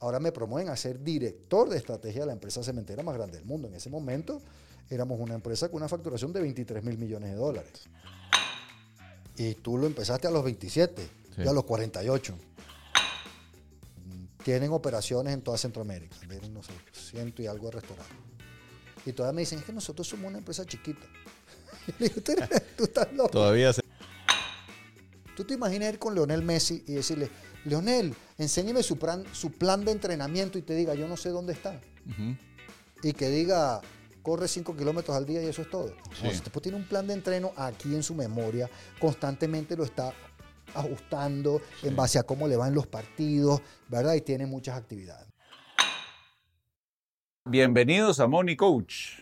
Ahora me promueven a ser director de estrategia de la empresa cementera más grande del mundo. En ese momento éramos una empresa con una facturación de 23 mil millones de dólares. Y tú lo empezaste a los 27 Sí. y a los 48. Tienen operaciones en toda Centroamérica. Tienen, no sé, ciento y algo de restaurantes. Y todavía me dicen, es que nosotros somos una empresa chiquita. Y le digo, "Tú estás loco. Todavía se... ¿Tú te imaginas ir con Leonel Messi y decirle, Leonel, enséñeme su plan, su plan de entrenamiento y te diga, yo no sé dónde está? Y que diga, corre 5 kilómetros al día y eso es todo. Sí. No, tipo tiene un plan de entreno aquí en su memoria, constantemente lo está ajustando en base a cómo le van los partidos, ¿verdad? Y tiene muchas actividades. Bienvenidos a Money Coach,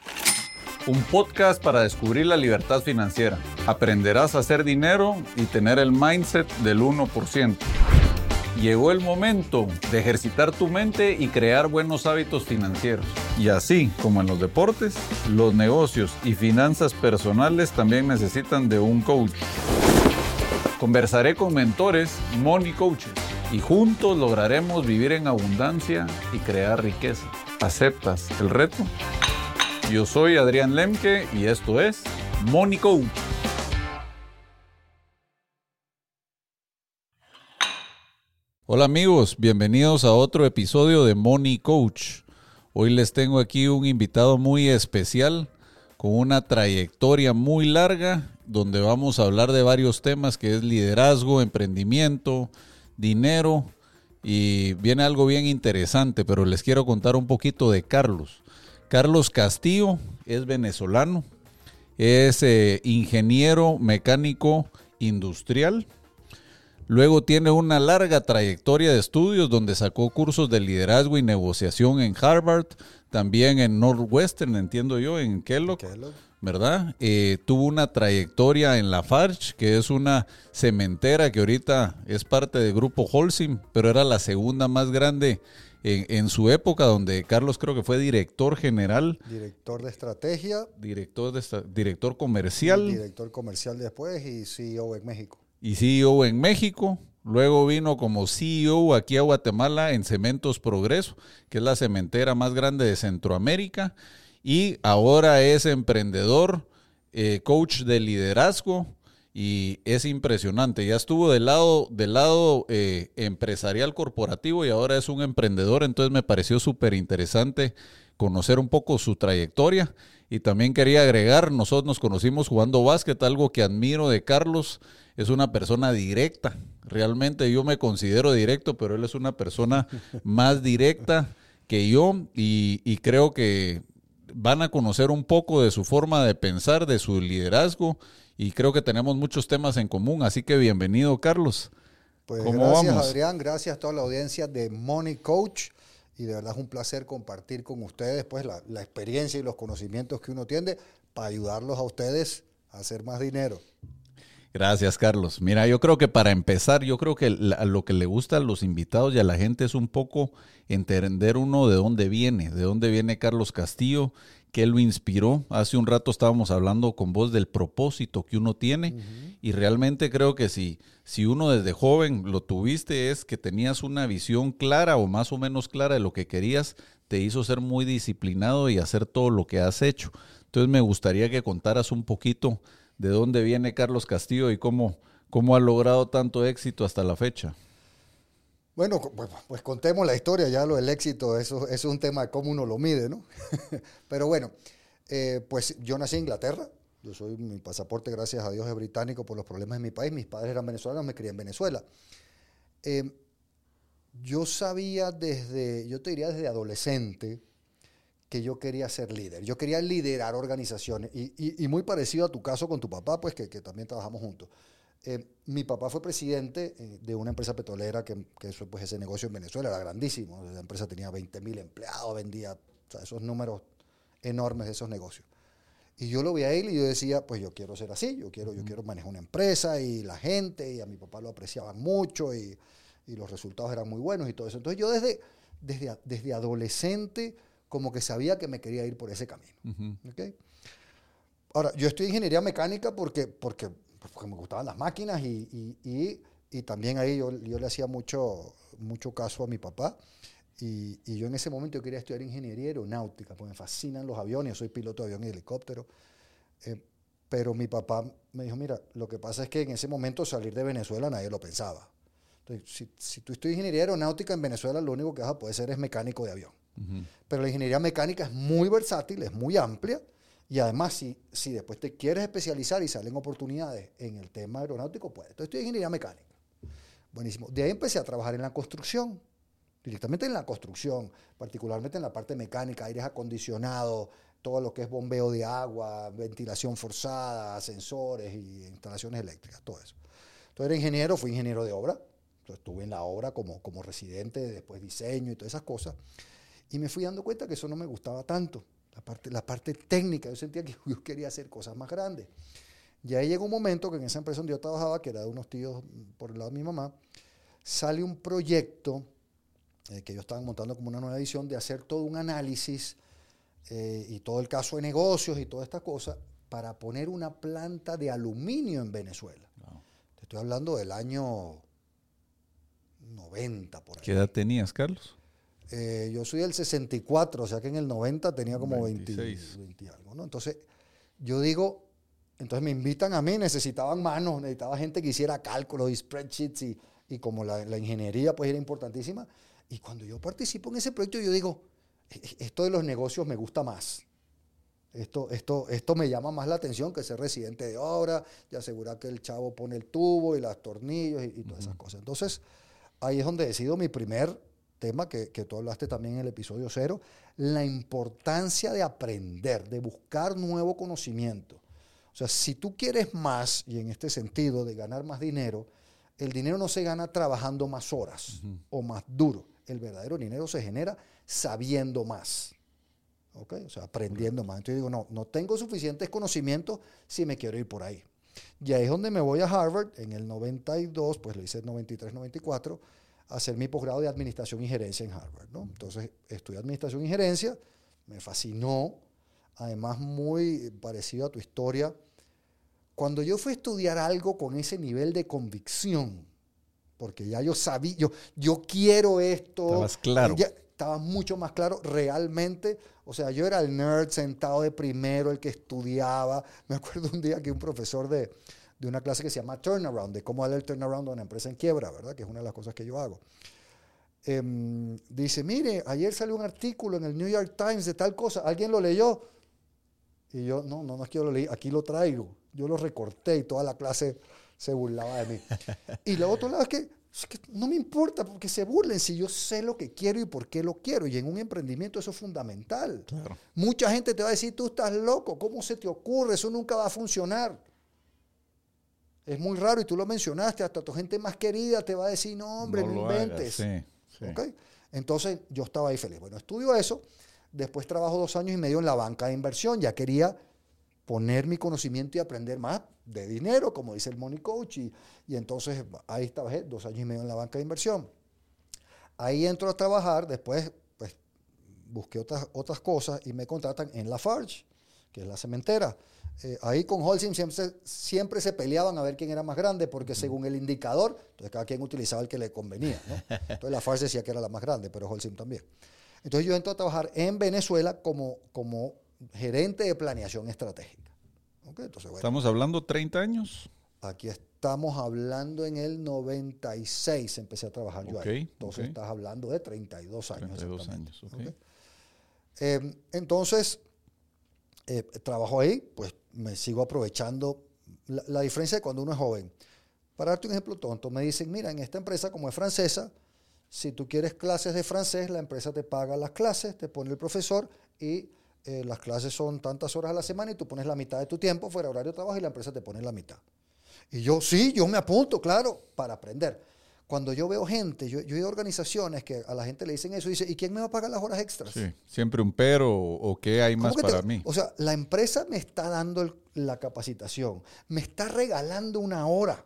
un podcast para descubrir la libertad financiera. Aprenderás a hacer dinero y tener el mindset del 1%. Llegó el momento de ejercitar tu mente y crear buenos hábitos financieros. Y así como en los deportes, los negocios y finanzas personales también necesitan de un coach. Conversaré con mentores, money coaches, y juntos lograremos vivir en abundancia y crear riqueza. ¿Aceptas el reto? Yo soy Adrián Lemke y esto es Money Coach. Hola amigos, bienvenidos a otro episodio de Money Coach. Hoy les tengo aquí un invitado muy especial con una trayectoria muy larga donde vamos a hablar de varios temas que es liderazgo, emprendimiento, dinero y viene algo bien interesante, pero les quiero contar un poquito de Carlos. Carlos Castillo es venezolano, es eh, ingeniero mecánico industrial. Luego tiene una larga trayectoria de estudios donde sacó cursos de liderazgo y negociación en Harvard, también en Northwestern, entiendo yo, en Kellogg. Kellogg. ¿verdad? Eh, tuvo una trayectoria en la Farch, que es una cementera que ahorita es parte del grupo Holcim, pero era la segunda más grande en, en su época, donde Carlos creo que fue director general, Director de estrategia, director, de director comercial director comercial después y CEO en México. Y CEO en México. Luego vino como CEO aquí a Guatemala en Cementos Progreso, que es la cementera más grande de Centroamérica. Y ahora es emprendedor, eh, coach de liderazgo y es impresionante. Ya estuvo del lado, del lado eh, empresarial corporativo y ahora es un emprendedor. Entonces me pareció súper interesante conocer un poco su trayectoria. Y también quería agregar, nosotros nos conocimos jugando básquet, algo que admiro de Carlos, es una persona directa. Realmente yo me considero directo, pero él es una persona más directa que yo y, y creo que van a conocer un poco de su forma de pensar, de su liderazgo y creo que tenemos muchos temas en común. Así que bienvenido, Carlos. Pues ¿Cómo gracias vamos? Adrián, gracias a toda la audiencia de Money Coach y de verdad es un placer compartir con ustedes pues la, la experiencia y los conocimientos que uno tiene para ayudarlos a ustedes a hacer más dinero. Gracias, Carlos. Mira, yo creo que para empezar, yo creo que la- lo que le gusta a los invitados y a la gente es un poco entender uno de dónde viene, de dónde viene Carlos Castillo, qué lo inspiró. Hace un rato estábamos hablando con vos del propósito que uno tiene y realmente creo que si, si uno desde joven lo tuviste es que tenías una visión clara o más o menos clara de lo que querías, te hizo ser muy disciplinado y hacer todo lo que has hecho. Entonces me gustaría que contaras un poquito de dónde viene Carlos Castillo y cómo, cómo ha logrado tanto éxito hasta la fecha. Bueno, pues, pues contemos la historia, ya lo del éxito, eso, eso es un tema de cómo uno lo mide, ¿no? Pero bueno, eh, pues yo nací en Inglaterra, yo soy, mi pasaporte gracias a Dios es británico por los problemas de mi país, mis padres eran venezolanos, me crié en Venezuela. Eh, yo sabía desde, yo te diría desde adolescente, que yo quería ser líder. Yo quería liderar organizaciones. Y, muy parecido a tu caso con tu papá, pues que, también trabajamos juntos. Eh, mi papá fue presidente eh, de una empresa petrolera que, que eso, pues, ese negocio en Venezuela era grandísimo. La empresa tenía 20 mil empleados, vendía esos números enormes de esos negocios. Y yo lo vi a él y yo decía, pues yo quiero ser así, yo quiero, yo quiero manejar una empresa y la gente, y a mi papá lo apreciaban mucho y, y los resultados eran muy buenos y todo eso. Entonces yo desde, desde, desde adolescente como que sabía que me quería ir por ese camino. ¿ok? Ahora, yo estudié ingeniería mecánica porque, porque, porque me gustaban las máquinas y, y- y- y también ahí yo, yo le hacía mucho, mucho caso a mi papá. Y, y yo en ese momento yo quería estudiar ingeniería aeronáutica, porque me fascinan los aviones, yo soy piloto de avión y helicóptero. Eh, pero mi papá me dijo, mira, lo que pasa es que en ese momento salir de Venezuela nadie lo pensaba. Entonces, si, si tú estudias ingeniería aeronáutica en Venezuela, lo único que vas a poder ser es mecánico de avión. Pero la ingeniería mecánica es muy versátil, es muy amplia. Y además, si, si después te quieres especializar y salen oportunidades en el tema aeronáutico, puedes. Entonces, estudié ingeniería mecánica. Buenísimo. De ahí empecé a trabajar en la construcción, directamente en la construcción, particularmente en la parte mecánica, aires acondicionados, todo lo que es bombeo de agua, ventilación forzada, ascensores y instalaciones eléctricas, todo eso. Entonces era ingeniero, fui ingeniero de obra, estuve en la obra como, como residente, después diseño y todas esas cosas, y me fui dando cuenta que eso no me gustaba tanto, la parte, la parte técnica, yo sentía que yo quería hacer cosas más grandes. Y ahí llegó un momento que en esa empresa donde yo trabajaba, que era de unos tíos por el lado de mi mamá, sale un proyecto eh, que ellos estaban montando como una nueva edición de hacer todo un análisis eh, y todo el caso de negocios y toda esta cosa para poner una planta de aluminio en Venezuela. Wow. Te estoy hablando del año 90 por ahí. ¿Qué edad tenías, Carlos? Eh, yo soy del 64, o sea que en el 90 tenía como 20, 26. 20 y algo, ¿no? Entonces, yo digo, entonces me invitan a mí, necesitaban manos, necesitaba gente que hiciera cálculos y spreadsheets y, y como la, la ingeniería pues era importantísima. Y cuando yo participo en ese proyecto, yo digo, "E- e- esto de los negocios me gusta más. Esto, esto, esto me llama más la atención que ser residente de obra y asegurar que el chavo pone el tubo y los tornillos y, y todas esas cosas. Entonces, ahí es donde decido mi primer tema, que, que tú hablaste también en el episodio cero, la importancia de aprender, de buscar nuevo conocimiento. O sea, si tú quieres más, y en este sentido de ganar más dinero, el dinero no se gana trabajando más horas o más duro. El verdadero dinero se genera sabiendo más. ¿ok? O sea, aprendiendo más. Entonces digo, no, no tengo suficientes conocimientos si me quiero ir por ahí. Y ahí es donde me voy a Harvard en el 92, pues lo hice en 93, 94, a hacer mi posgrado de Administración y Gerencia en Harvard. ¿no? Entonces estudié Administración y Gerencia, me fascinó, además muy parecido a tu historia. Cuando yo fui a estudiar algo con ese nivel de convicción, porque ya yo sabía, yo, yo quiero esto. Estabas claro. ya estaba mucho más claro realmente. O sea, yo era el nerd sentado de primero, el que estudiaba. Me acuerdo un día que un profesor de, de una clase que se llama Turnaround, de cómo darle el turnaround a una empresa en quiebra, ¿verdad? Que es una de las cosas que yo hago. Em, dice, mire, ayer salió un artículo en el New York Times de tal cosa, ¿alguien lo leyó? Y yo, no, no, no es que yo lo leí, aquí lo traigo. Yo lo recorté y toda la clase se burlaba de mí. Y lo otro lado es que, es que no me importa porque se burlen si yo sé lo que quiero y por qué lo quiero. Y en un emprendimiento eso es fundamental. Claro. Mucha gente te va a decir, tú estás loco, ¿cómo se te ocurre? Eso nunca va a funcionar. Es muy raro y tú lo mencionaste, hasta tu gente más querida te va a decir, no, hombre, no, hagas, inventes. Sí, sí. ¿Ok? Entonces yo estaba ahí feliz. Bueno, estudio eso, después trabajo dos años y medio en la banca de inversión, ya quería poner mi conocimiento y aprender más de dinero, como dice el Money Coach, y, y entonces ahí trabajé dos años y medio en la banca de inversión. Ahí entro a trabajar, después pues busqué otras, otras cosas y me contratan en Lafarge, que es la cementera. Eh, ahí con Holcim siempre, siempre se peleaban a ver quién era más grande, porque según el indicador, entonces cada quien utilizaba el que le convenía. ¿no? Entonces Lafarge decía que era la más grande, pero Holcim también. Entonces yo entro a trabajar en Venezuela como, como gerente de planeación estratégica. ¿Ok? Entonces, bueno, Estamos hablando 30 años. aquí estamos hablando en el 96, empecé a trabajar yo ahí. Entonces estás hablando de 32 años. 32 exactamente. años. Eh, entonces, eh, trabajo ahí, pues me sigo aprovechando. La, la diferencia de cuando uno es joven. Para darte un ejemplo tonto, me dicen, mira, en esta empresa como es francesa, si tú quieres clases de francés, la empresa te paga las clases, te pone el profesor y eh, las clases son tantas horas a la semana y tú pones la mitad de tu tiempo fuera horario de trabajo y la empresa te pone la mitad. Y yo, sí, yo me apunto, claro, para aprender. Cuando yo veo gente, yo, yo he ido a organizaciones que a la gente le dicen eso y dice, ¿y quién me va a pagar las horas extras? Sí. Siempre un pero o, o qué hay ¿Cómo más te- para mí. O sea, la empresa me está dando el- la capacitación, me está regalando una hora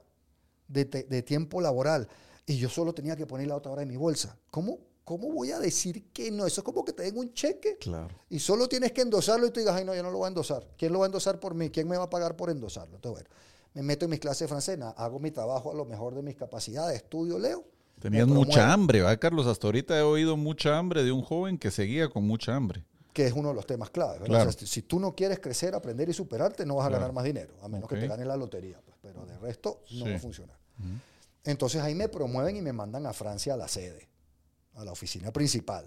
de, te- de tiempo laboral y yo solo tenía que poner la otra hora en mi bolsa. ¿Cómo, ¿Cómo voy a decir que no? Eso es como que te den un cheque Claro. y solo tienes que endosarlo y tú digas, ay, no, yo no lo voy a endosar. ¿Quién lo va a endosar por mí? ¿Quién me va a pagar por endosarlo? Entonces, bueno, me meto en mis clases de francés, hago mi trabajo a lo mejor de mis capacidades, estudio, leo Tenías mucha hambre, ¿va, Carlos? Hasta ahorita he oído mucha hambre de un joven que seguía con mucha hambre. que es uno de los temas claves. ¿verdad? Claro. O sea, si tú no quieres crecer, aprender y superarte, no vas a Claro. ganar más dinero, a menos que te ganes la lotería. pues, pero de resto no va a funcionar. Entonces ahí me promueven y me mandan a Francia a la sede, a la oficina principal.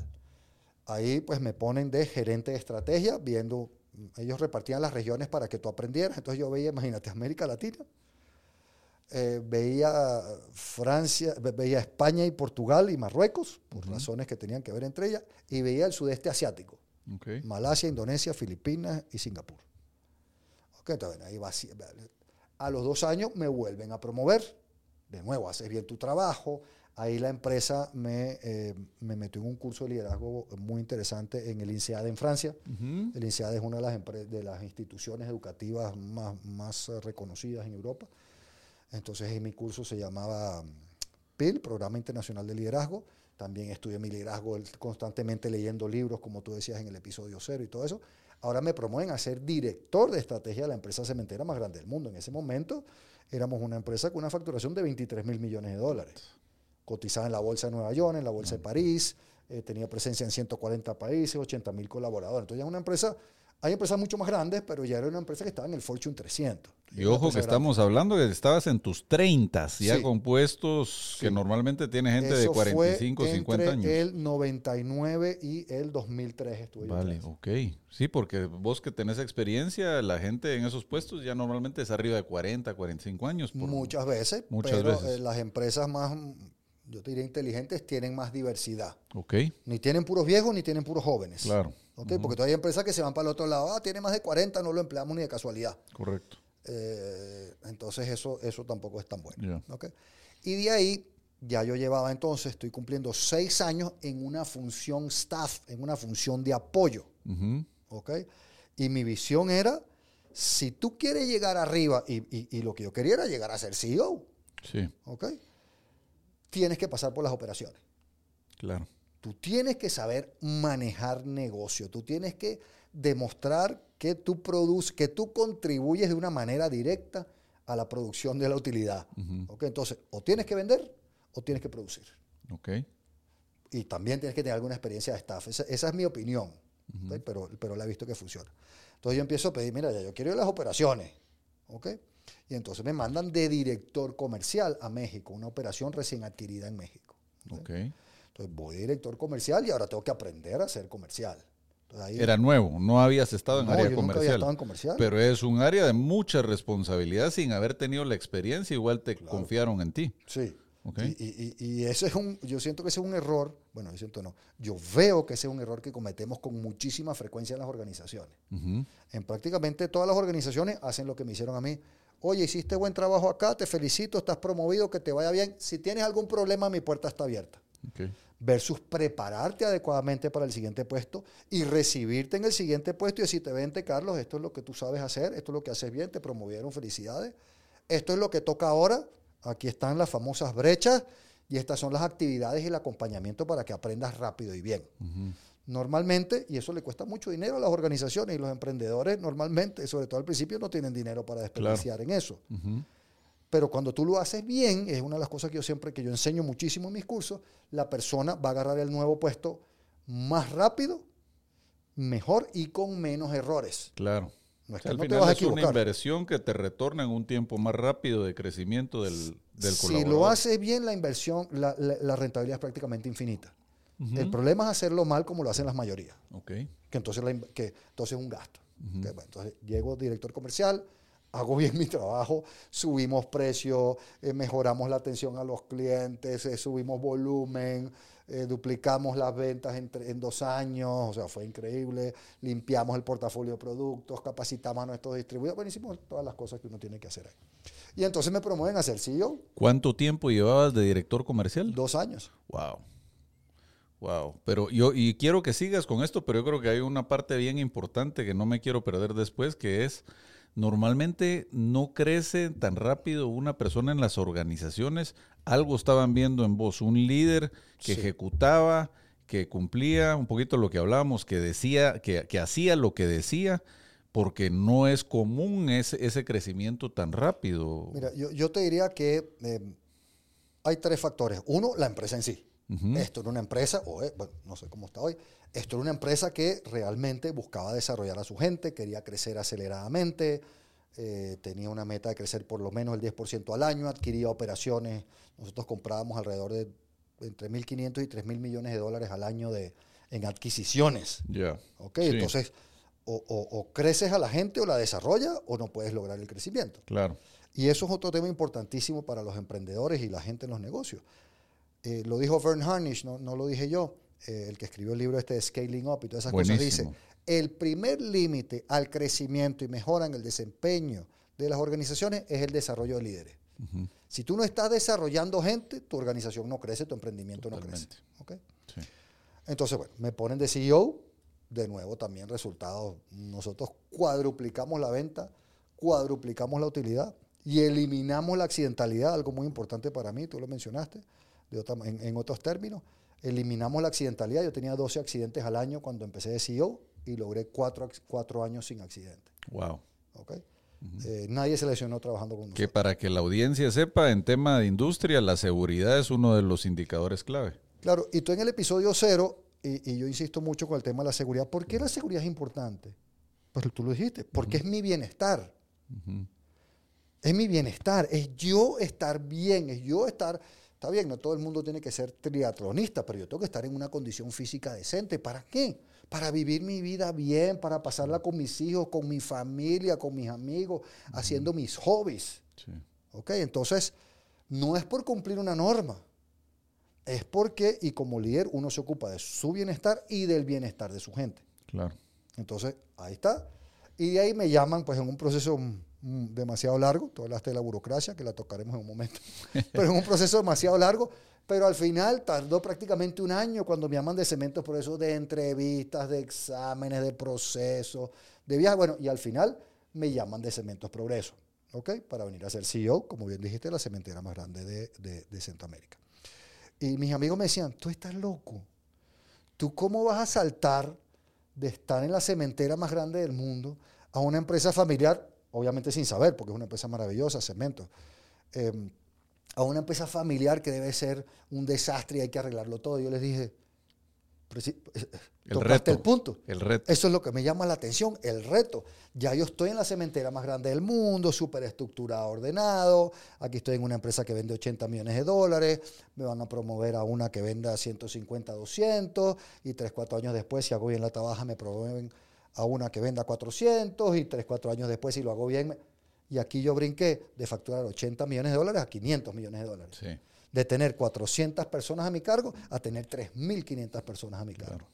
Ahí pues me ponen de gerente de estrategia, viendo, ellos repartían las regiones para que tú aprendieras. Entonces yo veía, imagínate, América Latina, eh, veía Francia, ve- veía España y Portugal y Marruecos, por razones que tenían que ver entre ellas, y veía el sudeste asiático. Malasia, Indonesia, Filipinas y Singapur. Ok, entonces, ahí va. A los dos años me vuelven a promover. De nuevo, haces bien tu trabajo. Ahí la empresa me, eh, me metió en un curso de liderazgo muy interesante en el INSEAD en Francia. El INSEAD es una de las, de las instituciones educativas más, más eh, reconocidas en Europa. Entonces, en mi curso se llamaba mm, PIL, Programa Internacional de Liderazgo. También estudié mi liderazgo constantemente leyendo libros, como tú decías en el episodio cero y todo eso. Ahora me promueven a ser director de estrategia de la empresa cementera más grande del mundo. En ese momento éramos una empresa con una facturación de 23 mil millones de dólares. Cotizada en la bolsa de Nueva York, en la bolsa de París, eh, tenía presencia en 140 países, 80 mil colaboradores. Entonces ya una empresa, hay empresas mucho más grandes, pero ya era una empresa que estaba en el Fortune 300. Y ojo que grande. estamos hablando que estabas en tus 30, ya Sí. con puestos que Sí. normalmente tiene gente de Eso fue 45, 50 entre años. el 99 y el 2003 estuve yo Vale, preso. ok. Sí, porque vos que tenés experiencia, la gente en esos puestos ya normalmente es arriba de 40, 45 años. por- Muchas veces, Muchas pero veces. eh, las empresas más, yo te diría inteligentes, tienen más diversidad. Ok, Ni tienen puros viejos ni tienen puros jóvenes. claro. ¿ok? Porque todavía hay empresas que se van para el otro lado. Ah, tiene más de 40, no lo empleamos ni de casualidad. Correcto. Eh, entonces eso, eso tampoco es tan bueno. Ya. ¿ok? Y de ahí ya yo llevaba entonces, estoy cumpliendo seis años en una función staff, en una función de apoyo. Ujú. ¿ok? Y mi visión era, si tú quieres llegar arriba, y, y- y lo que yo quería era llegar a ser CEO, Sí, ¿ok? Tienes que pasar por las operaciones. claro. Tú tienes que saber manejar negocio. Tú tienes que demostrar que tú produces, que tú contribuyes de una manera directa a la producción de la utilidad. ¿ok? Entonces, o tienes que vender o tienes que producir. Ok. Y también tienes que tener alguna experiencia de staff. Esa, esa es mi opinión, pero, pero la he visto que funciona. Entonces yo empiezo a pedir, mira, ya yo quiero ir a las operaciones. ¿ok? Y entonces me mandan de director comercial a México, una operación recién adquirida en México. Ok. Entonces voy de director comercial y ahora tengo que aprender a ser comercial. Ahí- Era nuevo, no habías estado en No, área yo nunca había comercial. estado en comercial. Pero es un área de mucha responsabilidad sin haber tenido la experiencia, igual te confiaron en ti. Sí. Ok. Y, y- y- ese es un, yo siento que ese es un error, bueno, yo siento no, yo veo que ese es un error que cometemos con muchísima frecuencia en las organizaciones. Ujú. En prácticamente todas las organizaciones hacen lo que me hicieron a mí. Oye, hiciste buen trabajo acá, te felicito, estás promovido, que te vaya bien. Si tienes algún problema, mi puerta está abierta. Versus prepararte adecuadamente para el siguiente puesto y recibirte en el siguiente puesto y decirte, vente Carlos, esto es lo que tú sabes hacer, esto es lo que haces bien, te promovieron, felicidades. Esto es lo que toca ahora. Aquí están las famosas brechas y estas son las actividades y el acompañamiento para que aprendas rápido y bien. Normalmente, y eso le cuesta mucho dinero a las organizaciones y los emprendedores normalmente, sobre todo al principio, no tienen dinero para desperdiciar en eso. Pero cuando tú lo haces bien, es una de las cosas que yo siempre, que yo enseño muchísimo en mis cursos, la persona va a agarrar el nuevo puesto más rápido, mejor y con menos errores. Claro. No es O sea, que al no te final vas a es una inversión que te retorna en un tiempo más rápido de crecimiento del, del Si colaborador. lo haces bien, la inversión, la, la- la rentabilidad es prácticamente infinita. El problema es hacerlo mal como lo hacen las mayorías, Ok. que entonces, la que entonces es un gasto. Que, bueno, entonces llego director comercial, hago bien mi trabajo, subimos precios, eh, mejoramos la atención a los clientes, eh, subimos volumen, eh, duplicamos las ventas en, en dos años, o sea, fue increíble, limpiamos el portafolio de productos, capacitamos a nuestros distribuidores, bueno, hicimos todas las cosas que uno tiene que hacer ahí. Y entonces me promueven a ser CEO, ¿Cuánto tiempo llevabas de director comercial? dos años. Wow. Wow. Pero yo, y quiero que sigas con esto, pero yo creo que hay una parte bien importante que no me quiero perder después, que es normalmente no crece tan rápido una persona en las organizaciones. Algo estaban viendo en vos, un líder que Sí. ejecutaba, que cumplía un poquito lo que hablábamos, que decía, que, que hacía lo que decía, porque no es común ese, ese crecimiento tan rápido. Mira, yo, yo te diría que eh, hay tres factores. Uno, la empresa en sí. Esto era una empresa, o bueno, no sé cómo está hoy, esto era una empresa que realmente buscaba desarrollar a su gente, quería crecer aceleradamente, eh, tenía una meta de crecer por lo menos el 10% al año, adquiría operaciones, nosotros comprábamos alrededor de entre 1.500 y 3.000 millones de dólares al año de, en adquisiciones. Ya. Entonces, o, creces a la gente o la desarrolla o no puedes lograr el crecimiento. Claro. Y eso es otro tema importantísimo para los emprendedores y la gente en los negocios. Eh, lo dijo Vern Harnish, no, no lo dije yo, eh, el que escribió el libro este de Scaling Up y todas esas cosas, dice, el primer límite al crecimiento y mejora en el desempeño de las organizaciones es el desarrollo de líderes. Si tú no estás desarrollando gente, tu organización no crece, tu emprendimiento no crece. Entonces, bueno, me ponen de CEO, de nuevo también resultados. Nosotros cuadruplicamos la venta, cuadruplicamos la utilidad y eliminamos la accidentalidad, algo muy importante para mí, tú lo mencionaste, en, otros términos. Eliminamos la accidentalidad. Yo tenía 12 accidentes al año cuando empecé de CEO y logré 4 cuatro, años sin accidente. Wow. Eh, nadie se lesionó trabajando con nosotros. Que para que la audiencia sepa, en tema de industria, la seguridad es uno de los indicadores clave. Claro, y tú en el episodio cero, y, yo insisto mucho con el tema de la seguridad, ¿por qué la seguridad es importante? Pues tú lo dijiste, porque es mi bienestar. Es mi bienestar, es yo estar bien, es yo estar... Está bien, no todo el mundo tiene que ser triatlonista, pero yo tengo que estar en una condición física decente. ¿Para qué? Para vivir mi vida bien, para pasarla con mis hijos, con mi familia, con mis amigos, haciendo mis hobbies. ¿Ok? Entonces, no es por cumplir una norma es porque, y como líder, uno se ocupa de su bienestar y del bienestar de su gente. Claro. Entonces, ahí está. Y de ahí me llaman, pues, en un proceso demasiado largo. Tú hablaste de la burocracia, que la tocaremos en un momento. pero en un proceso demasiado largo. Pero al final tardó prácticamente un año cuando me llaman de cementos por de entrevistas, de exámenes, de procesos, de viajes. Bueno, y al final me llaman de Cementos Progreso, ¿ok? Para venir a ser CEO, como bien dijiste, la cementera más grande de, de Centroamérica. Y mis amigos me decían, tú estás loco. ¿Tú cómo vas a saltar de estar en la cementera más grande del mundo a una empresa familiar, obviamente sin saber, porque es una empresa maravillosa, cemento, em, a una empresa familiar que debe ser un desastre y hay que arreglarlo todo? Yo les dije, el reto, el punto. El reto. Eso es lo que me llama la atención, el reto. Ya yo estoy en la cementera más grande del mundo, súper estructurado, ordenado. Aquí estoy en una empresa que vende 80 millones de dólares. Me van a promover a una que venda 150, 200. Y 3, 4 años después, si hago bien la trabaja, me promueven a una que venda 400. Y 3, 4 años después, si lo hago bien. Y aquí yo brinqué de facturar 80 millones de dólares a 500 millones de dólares. Sí de tener 400 personas a mi cargo a tener 3.500 personas a mi cargo.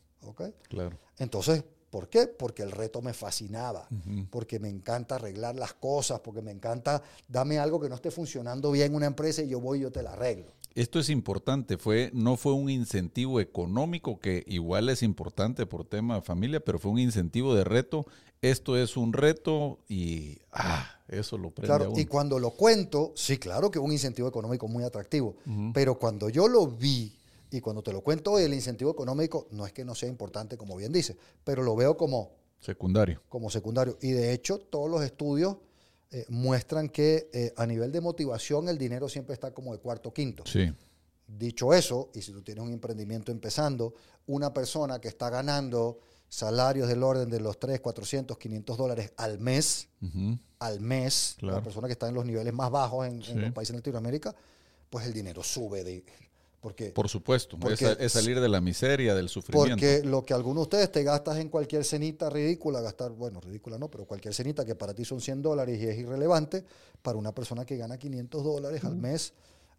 Claro. Entonces, ¿por qué? Porque el reto me fascinaba, porque me encanta arreglar las cosas, porque me encanta, dame algo que no esté funcionando bien en una empresa y yo voy y yo te la arreglo. Esto es importante, fue, no fue un incentivo económico, que igual es importante por tema de familia, pero fue un incentivo de reto. Esto es un reto y ah, eso lo prende claro, Y cuando lo cuento, sí, claro que un incentivo económico muy atractivo, pero cuando yo lo vi y cuando te lo cuento, el incentivo económico no es que no sea importante, como bien dice, pero lo veo como secundario. Como secundario. Y de hecho, todos los estudios eh, muestran que eh, a nivel de motivación el dinero siempre está como de cuarto quinto. Sí. Dicho eso, y si tú tienes un emprendimiento empezando, una persona que está ganando salarios del orden de los 3, 400, 500 dólares al mes, al mes, la persona que está en los niveles más bajos en, los países de Latinoamérica, pues el dinero sube de... Porque, Por supuesto, es, salir de la miseria, del sufrimiento. Porque lo que algunos de ustedes te gastas en cualquier cenita ridícula, gastar, bueno, ridícula no, pero cualquier cenita que para ti son 100 dólares y es irrelevante, para una persona que gana 500 dólares al mes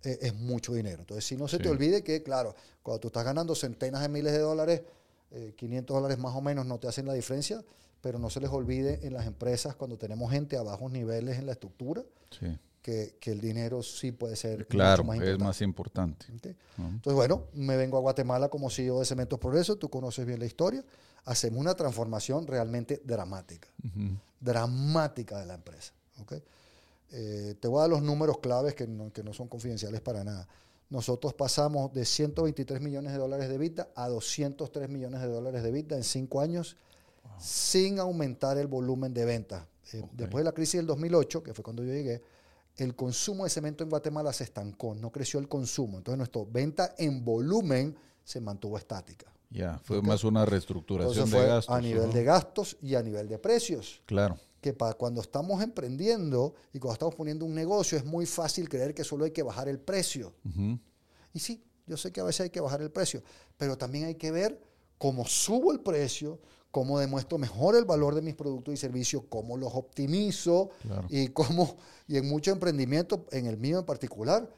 eh, es mucho dinero. Entonces, si no se te olvide que, claro, cuando tú estás ganando centenas de miles de dólares, 500 eh, dólares más o menos no te hacen la diferencia, pero no se les olvide en las empresas cuando tenemos gente a bajos niveles en la estructura, que, el dinero sí puede ser claro, más es más importante. Entonces, bueno, me vengo a Guatemala como CEO de Cementos Progreso, tú conoces bien la historia, hacemos una transformación realmente dramática, dramática de la empresa. Eh, te voy a dar los números claves que no, que no son confidenciales para nada nosotros pasamos de 123 millones de dólares de vida a 203 millones de dólares de vida en cinco años sin aumentar el volumen de ventas. Eh, después de la crisis del 2008, que fue cuando yo llegué, el consumo de cemento en Guatemala se estancó, no creció el consumo. Entonces nuestra venta en volumen se mantuvo estática. Ya, fue más una reestructuración fue de gastos. a nivel ¿no? de gastos y a nivel de precios. Claro. Que para cuando estamos emprendiendo y cuando estamos poniendo un negocio es muy fácil creer que solo hay que bajar el precio. Y sí, yo sé que a veces hay que bajar el precio, pero también hay que ver cómo subo el precio, cómo demuestro mejor el valor de mis productos y servicios, cómo los optimizo Claro. y cómo, y en mucho emprendimiento, en el mío en particular,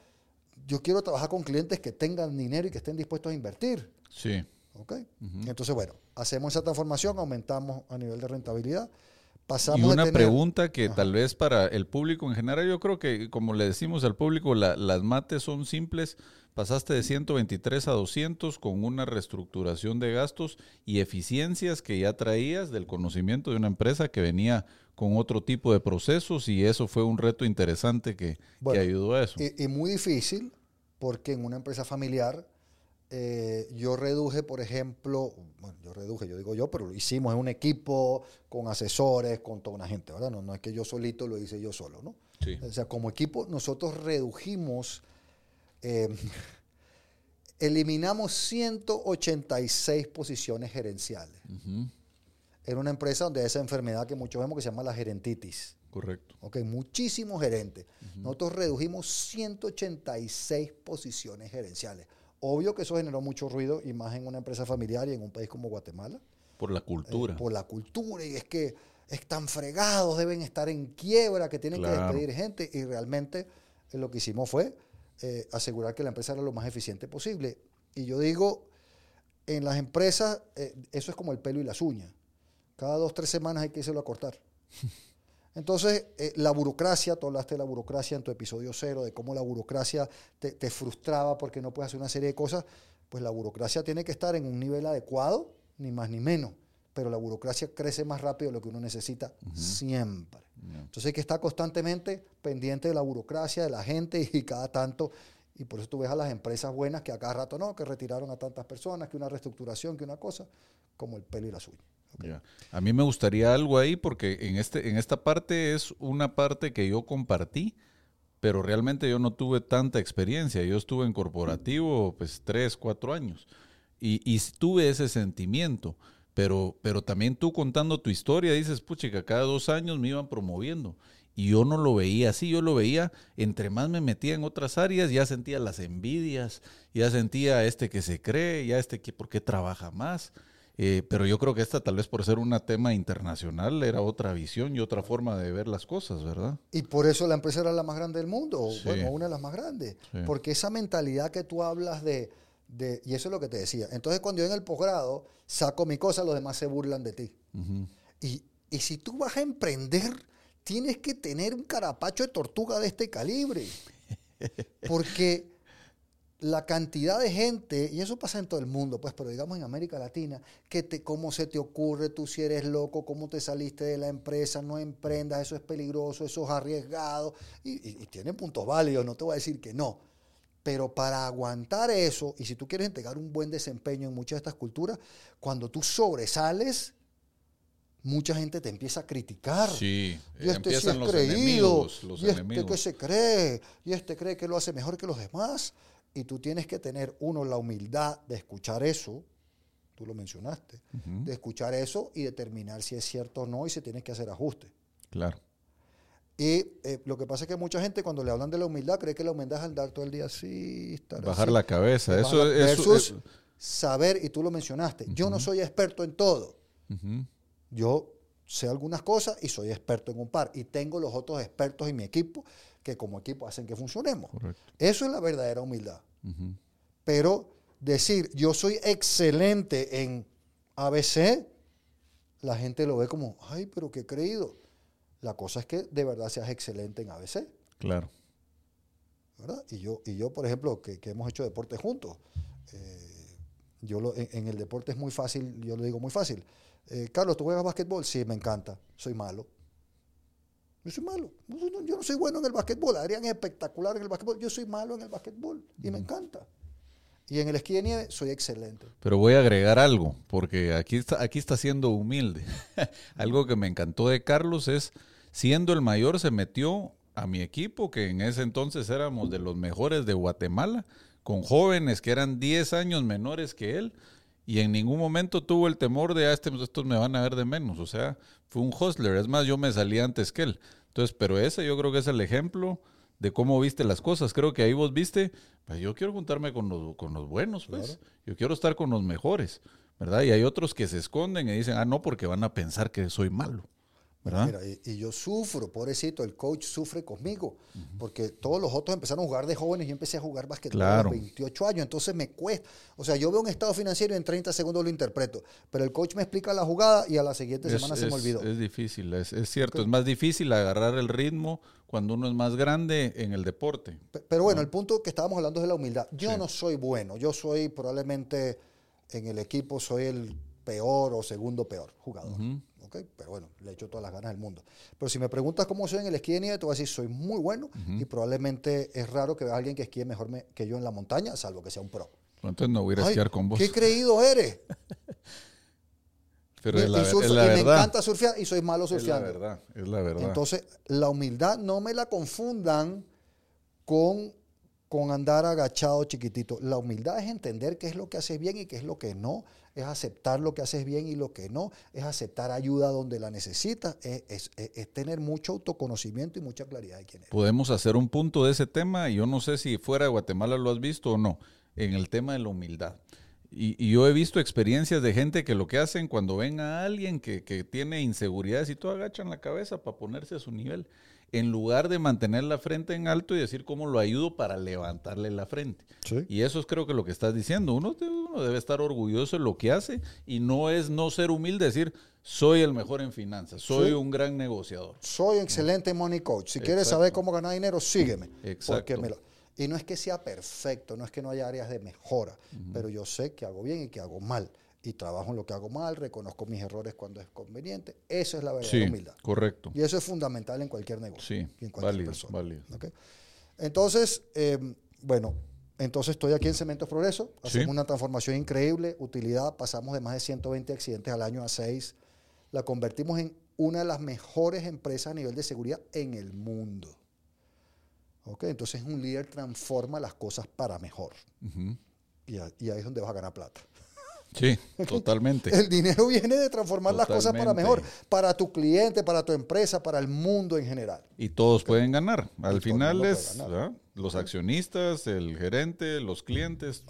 yo quiero trabajar con clientes que tengan dinero y que estén dispuestos a invertir. Sí. ¿ok? Entonces, bueno, hacemos esa transformación, aumentamos a nivel de rentabilidad, pasamos Y de una tener- pregunta que Ajá. tal vez para el público en general, yo creo que como le decimos al público, la- las mates son simples. Pasaste de 123 a 200 con una reestructuración de gastos y eficiencias que ya traías del conocimiento de una empresa que venía con otro tipo de procesos y eso fue un reto interesante que, que ayudó a eso. Y, y muy difícil, porque en una empresa familiar eh, yo reduje, por ejemplo, bueno, yo reduje, yo digo yo, pero lo hicimos en un equipo con asesores, con toda una gente, ¿verdad? No, no es que yo solito lo hice yo solo, ¿no? Sí. O sea, como equipo nosotros redujimos, eh, eliminamos 186 posiciones gerenciales. Ujú, Era una empresa donde esa enfermedad que muchos vemos que se llama la gerentitis. Correcto. Ok, muchísimos gerentes. Nosotros redujimos 186 posiciones gerenciales. Obvio que eso generó mucho ruido y más en una empresa familiar y en un país como Guatemala. Por la cultura. Eh, por la cultura y es que están fregados, deben estar en quiebra, que tienen Claro. que despedir gente y realmente eh, lo que hicimos fue eh, asegurar que la empresa era lo más eficiente posible. Y yo digo, en las empresas eso es como el pelo y las uñas. Cada dos, tres semanas hay que irse a cortar. Entonces, eh, la burocracia, tú hablaste de la burocracia en tu episodio cero, de cómo la burocracia te, te frustraba porque no puedes hacer una serie de cosas, pues la burocracia tiene que estar en un nivel adecuado, ni más ni menos, pero la burocracia crece más rápido de lo que uno necesita siempre. Entonces hay que estar constantemente pendiente de la burocracia, de la gente y cada tanto, y por eso tú ves a las empresas buenas que a cada rato no, que retiraron a tantas personas, que una reestructuración, que una cosa, como el pelo y las uñas. A mí me gustaría algo ahí porque en, este, en esta parte es una parte que yo compartí, pero realmente yo no tuve tanta experiencia. Yo estuve en corporativo pues tres, cuatro años y, y tuve ese sentimiento. Pero, pero también tú contando tu historia dices, puchica, cada dos años me iban promoviendo. Y yo no lo veía así, yo lo veía, entre más me metía en otras áreas, ya sentía las envidias, ya sentía este que se cree, ya este que por qué trabaja más. Eh, pero yo creo que esta tal vez por ser un tema internacional era otra visión y otra forma de ver las cosas, ¿verdad? Y por eso la empresa era la más grande del mundo, o Sí. bueno, una de las más grandes. Sí. Porque esa mentalidad que tú hablas de, de- y eso es lo que te decía. Entonces, cuando yo en el posgrado saco mi cosa, los demás se burlan de ti. Y, y si tú vas a emprender, tienes que tener un carapacho de tortuga de este calibre. Porque la cantidad de gente, y eso pasa en todo el mundo, pues, pero digamos en América Latina, que te, cómo se te ocurre, tú si eres loco, cómo te saliste de la empresa, no emprendas, eso es peligroso, eso es arriesgado, y, y- y tiene puntos válidos, no te voy a decir que no. Pero para aguantar eso, y si tú quieres entregar un buen desempeño en muchas de estas culturas, cuando tú sobresales, mucha gente te empieza a criticar. Sí, Y este sí empiezan es los creído. enemigos, los y este enemigos. que se cree. Y este cree que lo hace mejor que los demás. Y tú tienes que tener, uno, la humildad de escuchar eso. Tú lo mencionaste. De escuchar eso y determinar si es cierto o no y si tienes que hacer ajustes. Claro. Y eh, lo que pasa es que mucha gente cuando le hablan de la humildad cree que la humildad es andar todo el día así, estar Bajar así. la cabeza. Bajar Eso, la- eso, versus eso- saber, y tú lo mencionaste, yo no soy experto en todo. Yo sé algunas cosas y soy experto en un par. Y tengo los otros expertos en mi equipo que como equipo hacen que funcionemos. Correcto. Eso es la verdadera humildad. Pero decir, yo soy excelente en ABC, la gente lo ve como, ay, pero qué creído. La cosa es que de verdad seas excelente en ABC. Claro. ¿verdad? Y yo, y yo por ejemplo, que, que hemos hecho deporte juntos, eh, yo lo- en, en el deporte es muy fácil, yo lo digo muy fácil. Eh, Carlos, ¿tú juegas básquetbol? Sí, me encanta. Soy malo. Yo soy malo. Yo no- soy bueno en el básquetbol. Adrián es espectacular en el básquetbol. Yo soy malo en el básquetbol y me encanta. Y en el esquí de nieve soy excelente. Pero voy a agregar algo, porque aquí está, aquí está siendo humilde. algo que me encantó de Carlos es, siendo el mayor, se metió a mi equipo, que en ese entonces éramos de los mejores de Guatemala, con jóvenes que eran 10 años menores que él, y en ningún momento tuvo el temor de, ah, este, estos me van a ver de menos. O sea, fue un hustler. Es más, yo me salí antes que él. Entonces, pero ese yo creo que es el ejemplo de cómo viste las cosas. Creo que ahí vos viste, pues yo quiero juntarme con los, con los buenos, pues. Yo quiero estar con los mejores, ¿verdad? Y hay otros que se esconden y dicen, ah, no, porque van a pensar que soy malo. Mira, y, yo sufro, pobrecito, el coach sufre conmigo, porque todos los otros empezaron a jugar de jóvenes y yo empecé a jugar básquetbol a los 28 años, entonces me cuesta. O sea, yo veo un estado financiero y en 30 segundos lo interpreto, pero el coach me explica la jugada y a la siguiente semana se me olvidó. Es difícil, es, cierto, es más difícil agarrar el ritmo cuando uno es más grande en el deporte. Pero, bueno, el punto que estábamos hablando es de la humildad. Yo no soy bueno, yo soy probablemente en el equipo, soy el peor o segundo peor jugador. Pero bueno, le echo todas las ganas del mundo. Pero si me preguntas cómo soy en el esquí de nieve, te voy a decir, soy muy bueno y probablemente es raro que vea a alguien que esquíe mejor que yo en la montaña, salvo que sea un pro. Entonces no voy a esquiar con vos. ¿Qué creído eres? Pero es la, y me encanta surfear y soy malo surfeando. Es la verdad, es la verdad. Entonces, la humildad no me la confundan con con andar agachado chiquitito. La humildad es entender qué es lo que haces bien y qué es lo que no, es aceptar lo que haces bien y lo que no, es aceptar ayuda donde la necesitas, es, tener mucho autoconocimiento y mucha claridad de quién eres. Podemos hacer un punto de ese tema, yo no sé si fuera de Guatemala lo has visto o no, en el tema de la humildad. Y, yo he visto experiencias de gente que lo que hacen cuando ven a alguien que, que tiene inseguridades y todo agachan la cabeza para ponerse a su nivel en lugar de mantener la frente en alto y decir cómo lo ayudo para levantarle la frente. Y eso es creo que lo que estás diciendo. Uno, debe estar orgulloso de lo que hace y no es no ser humilde, decir soy el mejor en finanzas, soy un gran negociador. Soy excelente money coach. Si quieres saber cómo ganar dinero, sígueme. Exacto. y no es que sea perfecto, no es que no haya áreas de mejora, pero yo sé que hago bien y que hago mal y trabajo en lo que hago mal, reconozco mis errores cuando es conveniente. Eso es la verdadera humildad. Correcto. Y eso es fundamental en cualquier negocio. Sí, en cualquier persona. Válido. Entonces, em, bueno, entonces estoy aquí en Cementos Progreso. Hacemos una transformación increíble, utilidad. Pasamos de más de 120 accidentes al año a 6. La convertimos en una de las mejores empresas a nivel de seguridad en el mundo. ¿Ok? Entonces un líder transforma las cosas para mejor. y, y ahí es donde vas a ganar plata. Sí, totalmente. El dinero viene de transformar las cosas para mejor, para tu cliente, para tu empresa, para el mundo en general. Y todos pueden ganar. Al final es los accionistas, el gerente, los clientes.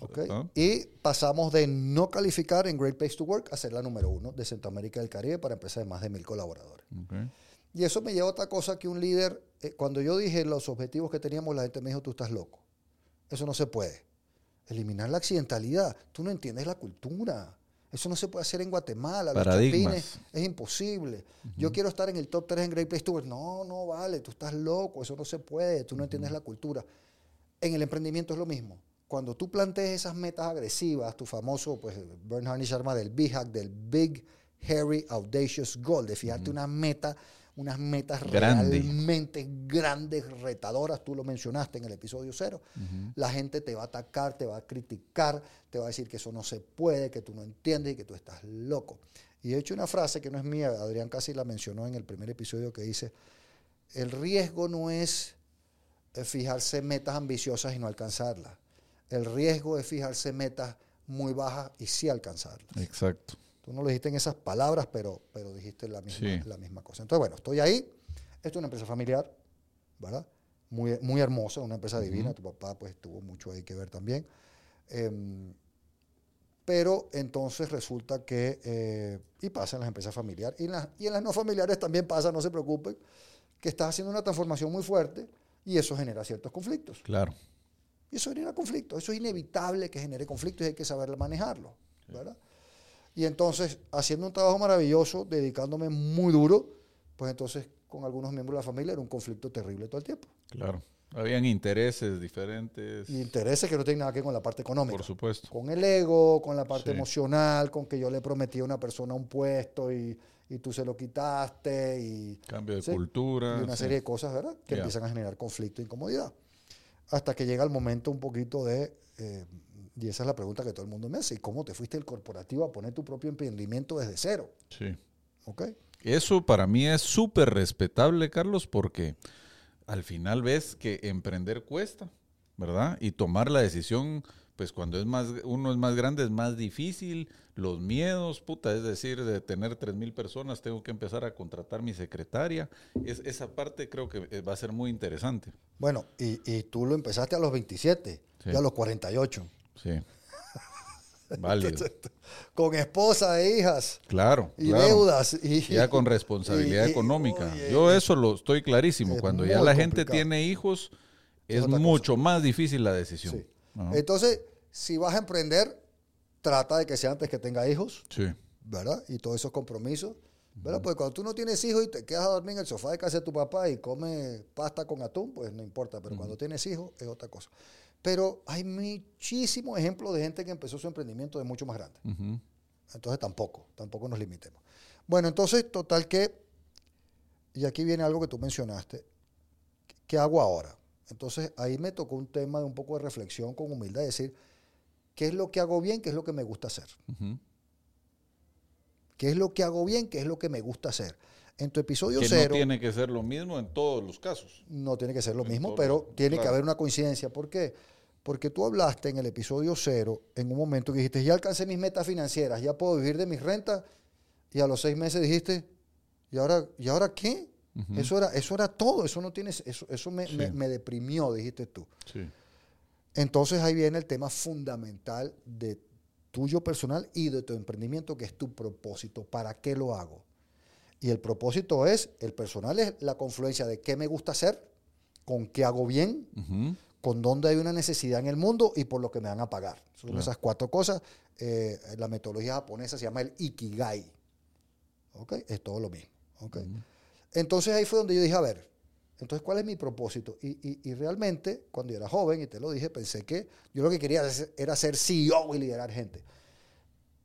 Y pasamos de no calificar en Great Place to Work a ser la número uno de Centroamérica y del Caribe para empresas de más de mil colaboradores. Y eso me lleva a otra cosa que un líder, eh, cuando yo dije los objetivos que teníamos, la gente me dijo, tú estás loco. Eso no se puede. Eliminar la accidentalidad. Tú no entiendes la cultura. Eso no se puede hacer en Guatemala. Paradigmas. es imposible. Yo quiero estar en el top 3 en Great Place to Work. No, no vale. Tú estás loco. Eso no se puede. Tú no entiendes la cultura. En el emprendimiento es lo mismo. Cuando tú plantees esas metas agresivas, tu famoso, pues, Bernhard Sharma del BHAG, del Big, Hairy, Audacious Goal, de fijarte una meta unas metas realmente grandes, retadoras, tú lo mencionaste en el episodio cero, la gente te va a atacar, te va a criticar, te va a decir que eso no se puede, que tú no entiendes y que tú estás loco. Y he hecho una frase que no es mía, Adrián casi la mencionó en el primer episodio que dice, el riesgo no es eh, fijarse metas ambiciosas y no alcanzarlas. El riesgo es fijarse metas muy bajas y sí alcanzarlas. Exacto. Tú no lo dijiste en esas palabras, pero, pero dijiste la misma, la misma cosa. Entonces, bueno, estoy ahí. Esto es una empresa familiar, ¿verdad? Muy, muy hermosa, una empresa divina. Tu papá, pues, tuvo mucho ahí que ver también. Em, pero entonces resulta que, eh, y pasa en las empresas familiares, y en, las, y en las no familiares también pasa, no se preocupen, que estás haciendo una transformación muy fuerte y eso genera ciertos conflictos. Claro. Y eso genera conflictos. Eso es inevitable que genere conflictos y hay que saber manejarlo, ¿verdad? Y entonces, haciendo un trabajo maravilloso, dedicándome muy duro, pues entonces con algunos miembros de la familia era un conflicto terrible todo el tiempo. Claro. Habían intereses diferentes. intereses que no tienen nada que ver con la parte económica. Por supuesto. Con el ego, con la parte emocional, con que yo le prometí a una persona un puesto y, y tú se lo quitaste. y Cambio de cultura. Y una serie de cosas, ¿verdad? Que empiezan a generar conflicto e incomodidad. Hasta que llega el momento un poquito de eh, y esa es la pregunta que todo el mundo me hace. ¿Y cómo te fuiste del corporativo a poner tu propio emprendimiento desde cero? Sí. ¿Ok? Eso para mí es súper respetable, Carlos, porque al final ves que emprender cuesta, ¿verdad? Y tomar la decisión, pues cuando es más, uno es más grande es más difícil, los miedos, puta, es decir, de tener tres mil personas, tengo que empezar a contratar mi secretaria. Es, esa parte creo que eh, va a ser muy interesante. Bueno, y, y tú lo empezaste a los 27, Sí. y a los 48. Sí. Válido. Con esposa e hijas Claro. y claro. deudas. Y, Ya con responsabilidad y- económica. oye, Yo eso lo estoy clarísimo. es Cuando ya la gente tiene hijos, Es mucho más difícil la decisión. Sí. Entonces, si vas a emprender, trata de que sea antes que tenga hijos, Sí. ¿verdad? Y todos esos compromisos. ¿Verdad? Porque cuando tú no tienes hijos y te quedas a dormir en el sofá de casa de tu papá y comes pasta con atún, pues no importa. Pero cuando tienes hijos es otra cosa. Pero hay muchísimos ejemplos de gente que empezó su emprendimiento de mucho más grande. Entonces tampoco, tampoco nos limitemos. Bueno, entonces, total que, y aquí viene algo que tú mencionaste, ¿qué hago ahora? Entonces ahí me tocó un tema de un poco de reflexión con humildad, decir, ¿qué es lo que hago bien? ¿Qué es lo que me gusta hacer? Ujú. ¿Qué es lo que hago bien? ¿Qué es lo que me gusta hacer? En tu episodio Que cero no tiene que ser lo mismo en todos los casos. no tiene que ser lo En mismo, pero tiene que haber una coincidencia. ¿Por qué? Porque tú hablaste en el episodio cero, en un momento que dijiste, ya alcancé mis metas financieras, ya puedo vivir de mis rentas, y a los seis meses dijiste, ¿y ahora, ¿y ahora qué? Eso, era, eso era todo, eso no tienes, eso, eso me, Sí. me- me deprimió, dijiste tú. Sí. Entonces ahí viene el tema fundamental de tuyo personal y de tu emprendimiento, que es tu propósito. ¿Para qué lo hago? Y el propósito es, el personal es la confluencia de qué me gusta hacer, con qué hago bien, con dónde hay una necesidad en el mundo y por lo que me van a pagar. Son Claro. esas cuatro cosas. Eh, la metodología japonesa se llama el Ikigai. ¿Ok? Es todo lo mismo. ¿ok? Entonces ahí fue donde yo dije, a ver, entonces, ¿cuál es mi propósito? Y, y- y realmente, cuando yo era joven, y te lo dije, pensé que yo lo que quería era ser CEO y liderar gente.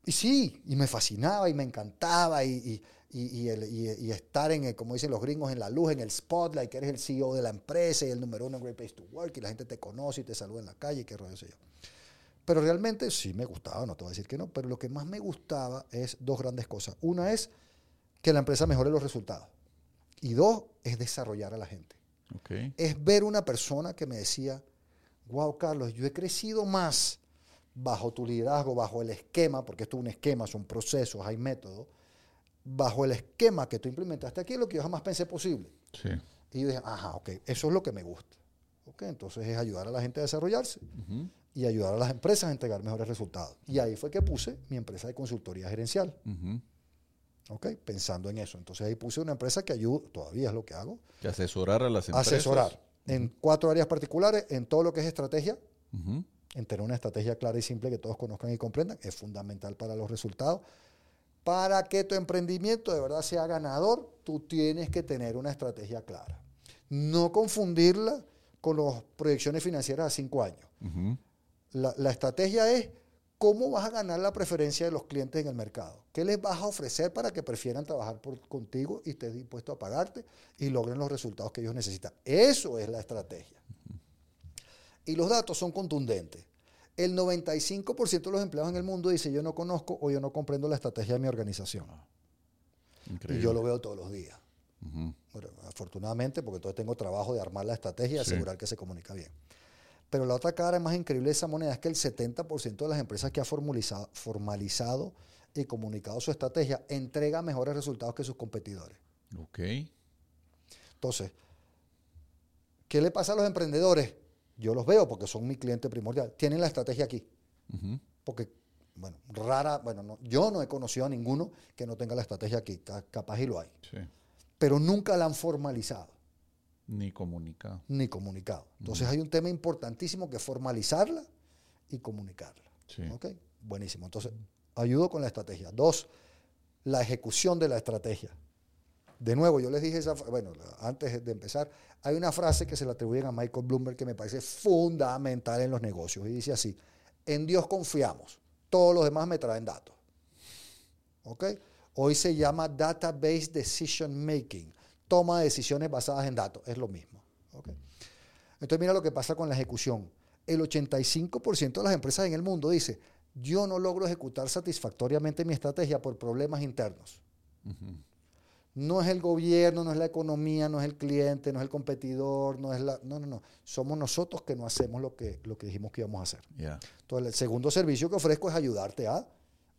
Y sí, y me fascinaba y me encantaba y, y- y- el- y- y estar en, el, como dicen los gringos, en la luz, en el spotlight, que eres el CEO de la empresa y el número uno en Great Place to Work y la gente te conoce y te saluda en la calle y qué rollo sé yo. Pero realmente sí me gustaba, no te voy a decir que no, pero lo que más me gustaba es dos grandes cosas. Una es que la empresa mejore los resultados. Y dos, es desarrollar a la gente. Ok. Es ver una persona que me decía, wow, Carlos, yo he crecido más bajo tu liderazgo, bajo el esquema, porque esto es un esquema, son procesos, hay métodos, bajo el esquema que tú implementaste aquí, lo que yo jamás pensé posible. Sí. Y yo dije, ajá, ok, eso es lo que me gusta. Ok, entonces es ayudar a la gente a desarrollarse y ayudar a las empresas a entregar mejores resultados. Y ahí fue que puse mi empresa de consultoría gerencial. Ujú. ¿ok? Pensando en eso. Entonces ahí puse una empresa que ayuda, todavía es lo que hago, Que asesorar a las empresas. asesorar en cuatro áreas particulares, en todo lo que es estrategia, en tener una estrategia clara y simple que todos conozcan y comprendan, es fundamental para los resultados. Para que tu emprendimiento de verdad sea ganador, tú tienes que tener una estrategia clara. No confundirla con las proyecciones financieras a cinco años. La, la estrategia es cómo vas a ganar la preferencia de los clientes en el mercado. ¿Qué les vas a ofrecer para que prefieran trabajar por- contigo y estés dispuesto a pagarte y logren los resultados que ellos necesitan? Eso es la estrategia. Y los datos son contundentes. El 95% de los empleados en el mundo dice yo no conozco o yo no comprendo la estrategia de mi organización. Y yo lo veo todos los días. Bueno, afortunadamente, porque entonces tengo trabajo de armar la estrategia y Sí. asegurar que se comunica bien. Pero la otra cara más increíble de esa moneda es que el 70% de las empresas que ha formalizado, formalizado y comunicado su estrategia entrega mejores resultados que sus competidores. Ok. Entonces, ¿qué le pasa a los emprendedores? Yo los veo porque son mi cliente primordial. Tienen la estrategia aquí. Porque, bueno, rara, bueno, no, yo no he conocido a ninguno que no tenga la estrategia aquí. Ca- Capaz y lo hay. Sí. Pero nunca la han formalizado. Ni comunicado. ni comunicado. Entonces hay un tema importantísimo que es formalizarla y comunicarla. Sí. ¿Ok? Buenísimo. Entonces, ayudo con la estrategia. Dos, la ejecución de la estrategia. De nuevo, yo les dije esa, bueno, antes de empezar, hay una frase que se le atribuyen a Michael Bloomberg que me parece fundamental en los negocios y dice así, en Dios confiamos, todos los demás me traen datos. ¿Ok? Hoy se llama Database Decision Making, toma de decisiones basadas en datos, es lo mismo. ¿ok? Entonces mira lo que pasa con la ejecución. El 85% de las empresas en el mundo dice, yo no logro ejecutar satisfactoriamente mi estrategia por problemas internos. No es el gobierno, no es la economía, no es el cliente, no es el competidor, no es la... No, no, no. Somos nosotros que no hacemos lo que, lo que dijimos que íbamos a hacer. Entonces, el segundo servicio que ofrezco es ayudarte a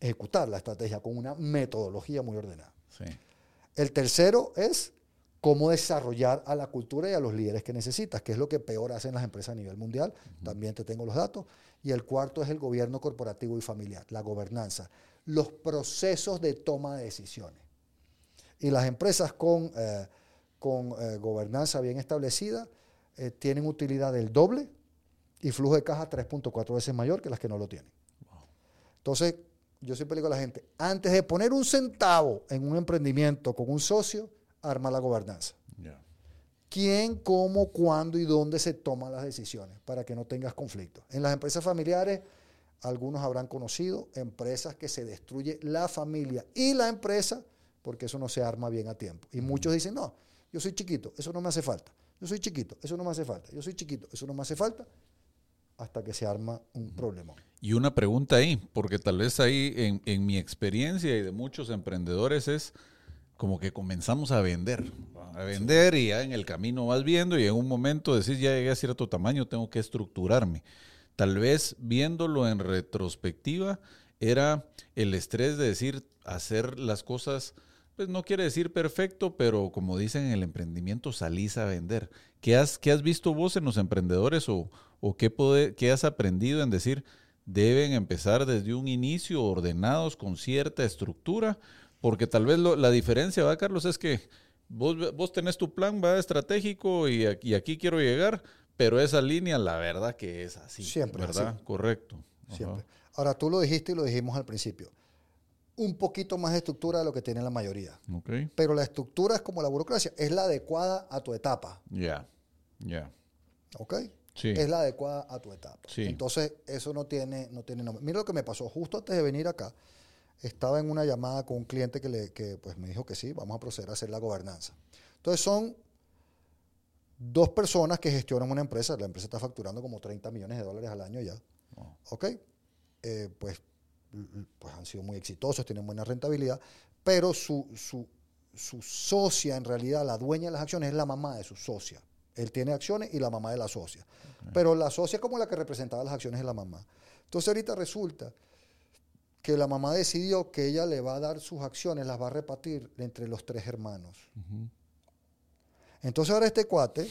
ejecutar la estrategia con una metodología muy ordenada. Sí. El tercero es cómo desarrollar a la cultura y a los líderes que necesitas, que es lo que peor hacen las empresas a nivel mundial. También te tengo los datos. Y el cuarto es el gobierno corporativo y familiar, la gobernanza, los procesos de toma de decisiones. Y las empresas con, eh, con eh, gobernanza bien establecida eh, tienen utilidad del doble y flujo de caja 3.4 veces mayor que las que no lo tienen. Entonces, yo siempre digo a la gente, antes de poner un centavo en un emprendimiento con un socio, arma la gobernanza. ¿Quién, cómo, cuándo y dónde se toman las decisiones para que no tengas conflictos? En las empresas familiares, algunos habrán conocido empresas que se destruye la familia y la empresa porque eso no se arma bien a tiempo. Y muchos dicen, no, yo soy chiquito, eso no me hace falta. Yo soy chiquito, eso no me hace falta. Yo soy chiquito, eso no me hace falta. Hasta que se arma un problema. Y una pregunta ahí, porque tal vez ahí en, en mi experiencia y de muchos emprendedores es como que comenzamos a vender, a vender y ya en el camino vas viendo y en un momento decís, ya llegué a cierto tamaño, tengo que estructurarme. Tal vez viéndolo en retrospectiva era el estrés de decir, hacer las cosas, pues no quiere decir perfecto, pero como dicen en el emprendimiento, salís a vender. ¿Qué has, qué has visto vos en los emprendedores o, o qué, poder, qué has aprendido en decir, deben empezar desde un inicio ordenados con cierta estructura? Porque tal vez lo, la diferencia, ¿va, Carlos? Es que vos, vos tenés tu plan, va estratégico y aquí, y aquí quiero llegar, pero esa línea, la verdad que es así. Siempre ¿Verdad? así. Correcto. Ajá. Siempre. Ahora, tú lo dijiste y lo dijimos al principio. Un poquito más de estructura de lo que tiene la mayoría. Pero la estructura es como la burocracia, es la adecuada a tu etapa. Ya. Ya. ¿Ok? Sí. Es la adecuada a tu etapa. Sí. Entonces, eso no tiene, no tiene nombre. Mira lo que me pasó justo antes de venir acá. Estaba en una llamada con un cliente que, le, que pues, me dijo que sí, vamos a proceder a hacer la gobernanza. Entonces, son dos personas que gestionan una empresa. La empresa está facturando como 30 millones de dólares al año ya. ¿Ok? Eh, pues, pues han sido muy exitosos, tienen buena rentabilidad, pero su, su, su socia, en realidad, la dueña de las acciones es la mamá de su socia. Él tiene acciones y la mamá de la socia. Pero la socia como la que representaba las acciones es la mamá. Entonces ahorita resulta que la mamá decidió que ella le va a dar sus acciones, las va a repartir entre los tres hermanos. Entonces ahora este cuate,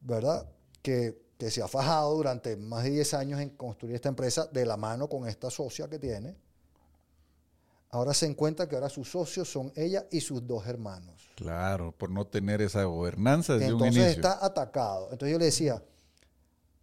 ¿verdad? Que, que se ha fajado durante más de 10 años en construir esta empresa de la mano con esta socia que tiene. Ahora se encuentra que ahora sus socios son ella y sus dos hermanos. Claro, por no tener esa gobernanza desde un Entonces inicio. está atacado. Entonces yo le decía,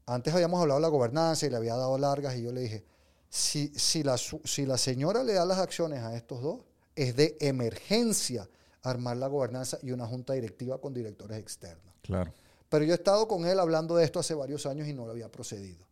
antes habíamos hablado de la gobernanza y le había dado largas y yo le dije, si, si, la, si la señora le da las acciones a estos dos, es de emergencia armar la gobernanza y una junta directiva con directores externos. Claro. Pero yo he estado con él hablando de esto hace varios años y no lo había procedido.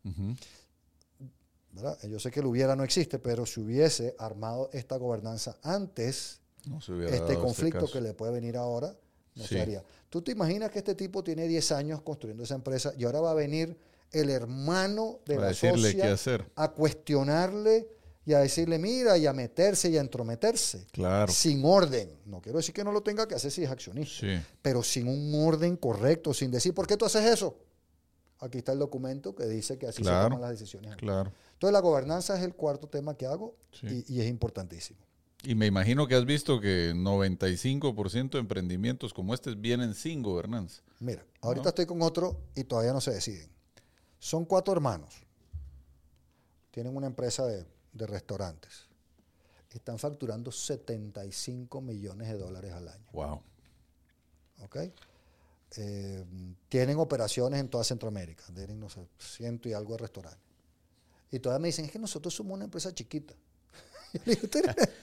¿verdad? Yo sé que el hubiera no existe, pero si hubiese armado esta gobernanza antes, No este conflicto que le puede venir ahora no Sí. se haría. ¿Tú te imaginas que este tipo tiene 10 años construyendo esa empresa y ahora va a venir el hermano de Para la socia a cuestionarle y a decirle, mira, y a meterse y a entrometerse? Claro. Sin orden. No quiero decir que no lo tenga que hacer si es accionista, Sí. pero sin un orden correcto, sin decir, ¿por qué tú haces eso? Aquí está el documento que dice que así se toman las decisiones. aquí. Claro. Entonces la gobernanza es el cuarto tema que hago Sí. y, y es importantísimo. Y me imagino que has visto que 95% de emprendimientos como este vienen sin gobernanza. Mira, ahorita estoy con otro y todavía no se deciden. Son cuatro hermanos. Tienen una empresa de, de restaurantes. Están facturando 75 millones de dólares al año. Wow. ¿ok? Eh, tienen operaciones en toda Centroamérica. Tienen, no sé, ciento y algo de restaurantes. Y todavía me dicen, es que nosotros somos una empresa chiquita. Yo le digo,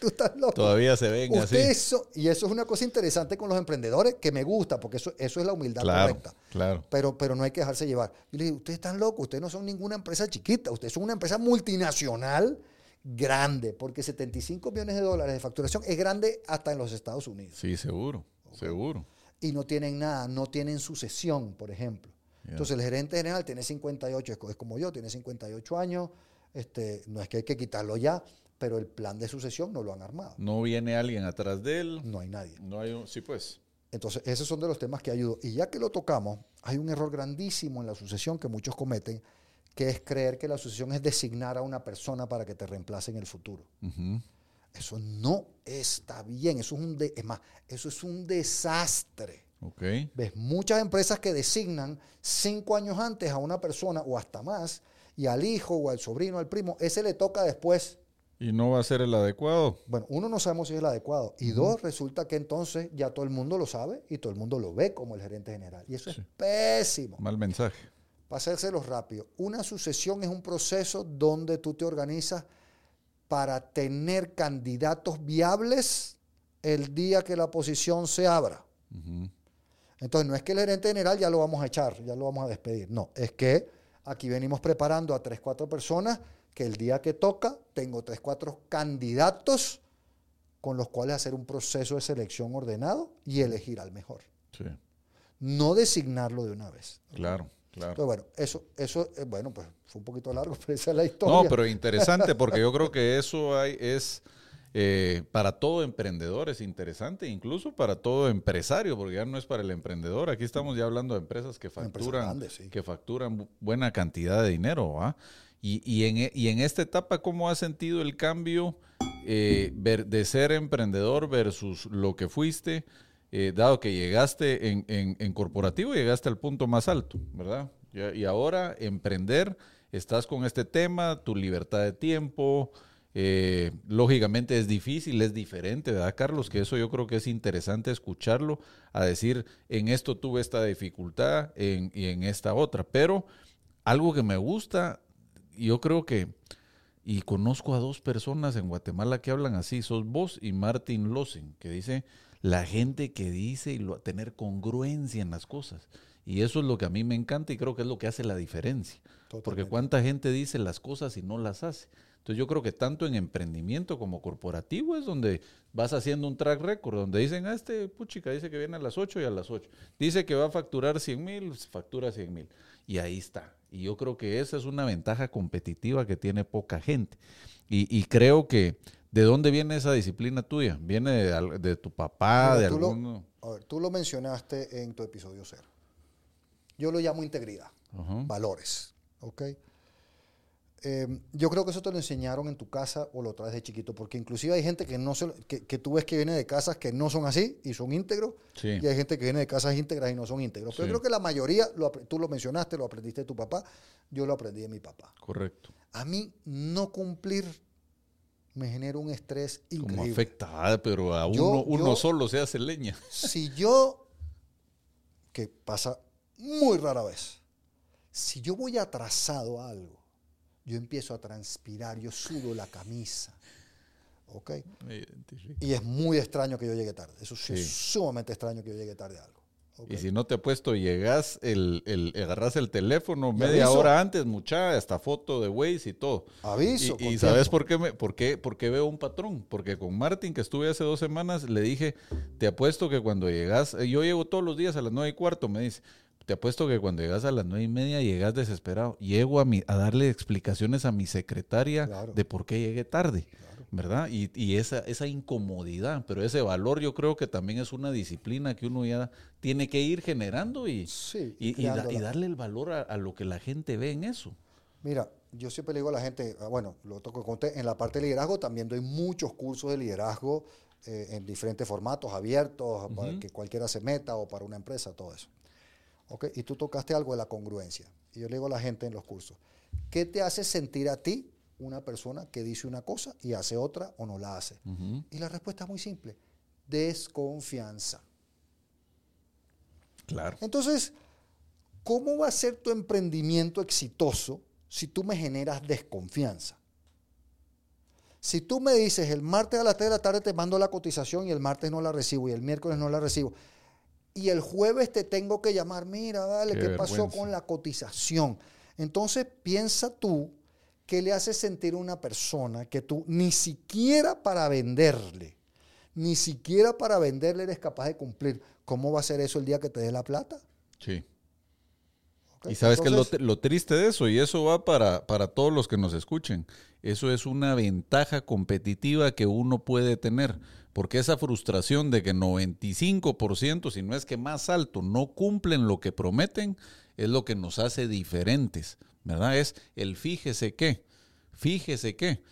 "Tú estás loco. Todavía se ven así. Son- y eso es una cosa interesante con los emprendedores que me gusta, porque eso, eso es la humildad Claro, correcta. claro. Pero, pero no hay que dejarse llevar. Yo le digo, ustedes están locos, ustedes no son ninguna empresa chiquita, ustedes son una empresa multinacional grande, porque 75 millones de dólares de facturación es grande hasta en los Estados Unidos. Sí, seguro. Seguro. Y no tienen nada, no tienen sucesión, por ejemplo. Entonces el gerente general tiene 58, es co- es como yo, tiene 58 años, este, no es que hay que quitarlo ya, pero el plan de sucesión no lo han armado. No viene alguien atrás de él. No hay nadie. No hay un, sí, pues. Entonces, esos son de los temas que ayudo. Y ya que lo tocamos, hay un error grandísimo en la sucesión que muchos cometen, que es creer que la sucesión es designar a una persona para que te reemplace en el futuro. Eso no está bien. Eso es un es más, eso es un desastre. Okay. Ves muchas empresas que designan cinco años antes a una persona o hasta más, y al hijo o al sobrino, al primo, ese le toca después. ¿Y no va a ser el adecuado? Bueno, uno no sabemos si es el adecuado. Y dos, resulta que entonces ya todo el mundo lo sabe y todo el mundo lo ve como el gerente general. Y eso es pésimo. Mal mensaje. Para hacérselo rápido, una sucesión es un proceso donde tú te organizas para tener candidatos viables el día que la posición se abra. Entonces, no es que el gerente general ya lo vamos a echar, ya lo vamos a despedir. No, es que aquí venimos preparando a tres, cuatro personas que el día que toca tengo tres, cuatro candidatos con los cuales hacer un proceso de selección ordenado y elegir al mejor. Sí. No designarlo de una vez. Claro. Claro. Entonces, bueno, eso, eso, eh, bueno, pues fue un poquito largo, pero esa es la historia. No, pero interesante porque yo creo que eso hay, es eh, para todo emprendedor, es interesante, incluso para todo empresario, porque ya no es para el emprendedor. Aquí estamos ya hablando de empresas que facturan, que facturan buena cantidad de dinero, ¿va? Y, y, en, y en esta etapa, ¿cómo has sentido el cambio eh, de ser emprendedor versus lo que fuiste? Eh, dado que llegaste en, en, corporativo, llegaste al punto más alto, ¿verdad? Y, ahora emprender, estás con este tema, tu libertad de tiempo, eh, lógicamente es difícil, es diferente, ¿verdad, Carlos? Que eso yo creo que es interesante escucharlo, a decir, en esto tuve esta dificultad en, y en esta otra, pero algo que me gusta yo creo que, y conozco a dos personas en Guatemala que hablan así, sos vos y Martin Losen, que dice la gente que dice y lo, tener congruencia en las cosas. Y eso es lo que a mí me encanta y creo que es lo que hace la diferencia. Porque cuánta gente dice las cosas y no las hace. Entonces yo creo que tanto en emprendimiento como corporativo es donde vas haciendo un track record, donde dicen, ah, este puchica dice que viene a las 8 y a las 8. Dice que va a facturar 100 mil, factura 100 mil. Y ahí está. Y yo creo que esa es una ventaja competitiva que tiene poca gente. Y, creo que, ¿de dónde viene esa disciplina tuya? ¿Viene de, tu papá, de alguno? a ver, tú lo mencionaste en tu episodio cero. Yo lo llamo integridad, valores, ¿ok? Em, yo creo que eso te lo enseñaron en tu casa o lo traes de chiquito, porque inclusive hay gente que no se, que, que, tú ves que viene de casas que no son así y son íntegros, y hay gente que viene de casas íntegras y no son íntegros. Pero yo creo que la mayoría, tú lo mencionaste, lo aprendiste de tu papá, yo lo aprendí de mi papá. Correcto. A mí no cumplir me genera un estrés increíble. Como afecta, pero a uno, uno solo se hace leña. Si yo, que pasa muy rara vez, si yo voy atrasado a algo, yo empiezo a transpirar, yo sudo la camisa. ¿Ok? Y es muy extraño que yo llegue tarde. Eso es sumamente extraño que yo llegue tarde a algo. Y si no te he puesto, llegas, el, el, agarras el teléfono media hora antes, mucha, hasta foto de Waze y todo. Aviso. Y, ¿sabes por qué, me, por, qué, por qué veo un patrón? Porque con Martín, que estuve hace dos semanas, le dije, te apuesto que cuando llegas, yo llego todos los días a las nueve y cuarto, me dice, te apuesto que cuando llegas a las nueve y media llegas desesperado. Llego a, mi, a darle explicaciones a mi secretaria de por qué llegué tarde, ¿verdad? Y, y, esa, esa incomodidad, pero ese valor yo creo que también es una disciplina que uno ya tiene que ir generando y, y, darle el valor a, lo que la gente ve en eso. Mira, yo siempre le digo a la gente, ah, bueno, lo toco conté, en la parte de liderazgo también doy muchos cursos de liderazgo eh, en diferentes formatos, abiertos, para que cualquiera se meta o para una empresa, todo eso. Y tú tocaste algo de la congruencia. Y yo le digo a la gente en los cursos, ¿qué te hace sentir a ti una persona que dice una cosa y hace otra o no la hace? Y la respuesta es muy simple, desconfianza. Claro. Entonces, ¿cómo va a ser tu emprendimiento exitoso si tú me generas desconfianza? Si tú me dices el martes a las 3 de la tarde te mando la cotización y el martes no la recibo y el miércoles no la recibo, y el jueves te tengo que llamar, mira, vale, ¿qué, pasó con la cotización? Entonces piensa tú qué le hace sentir a una persona que tú ni siquiera para venderle, ni siquiera para venderle eres capaz de cumplir. ¿Cómo va a ser eso el día que te dé la plata? Sí. Y sabes que lo, lo, triste de eso, y eso va para, para todos los que nos escuchen, eso es una ventaja competitiva que uno puede tener, porque esa frustración de que 95%, si no es que más alto, no cumplen lo que prometen, es lo que nos hace diferentes, ¿verdad? Es el fíjese qué, fíjese qué.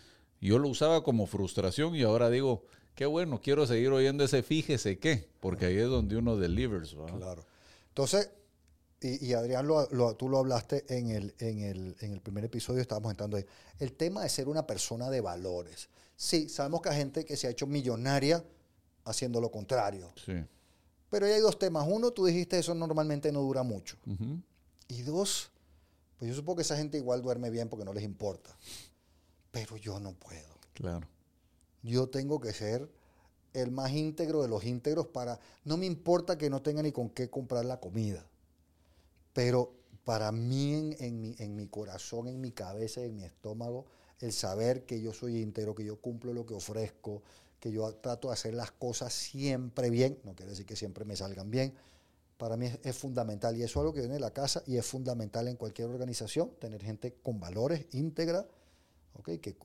Yo lo usaba como frustración y ahora digo, qué bueno, quiero seguir oyendo ese fíjese qué, porque ahí es donde uno delivers. Claro. Entonces, y, Adrián, tú lo hablaste en el, en, el, en el primer episodio, estábamos entrando ahí. El tema de ser una persona de valores. Sí, sabemos que hay gente que se ha hecho millonaria haciendo lo contrario. Sí. Pero hay dos temas. Uno, tú dijiste eso normalmente no dura mucho. Y dos, pues yo supongo que esa gente igual duerme bien porque no les importa. Pero yo no puedo. Claro. Yo tengo que ser el más íntegro de los íntegros para... No me importa que no tenga ni con qué comprar la comida. Pero para mí, en, mi, en mi corazón, en mi cabeza, en mi estómago, el saber que yo soy íntegro, que yo cumplo lo que ofrezco, que yo trato de hacer las cosas siempre bien, no quiere decir que siempre me salgan bien, para mí es, fundamental. Y eso es algo que viene de la casa y es fundamental en cualquier organización, tener gente con valores, íntegra, ¿okay? que,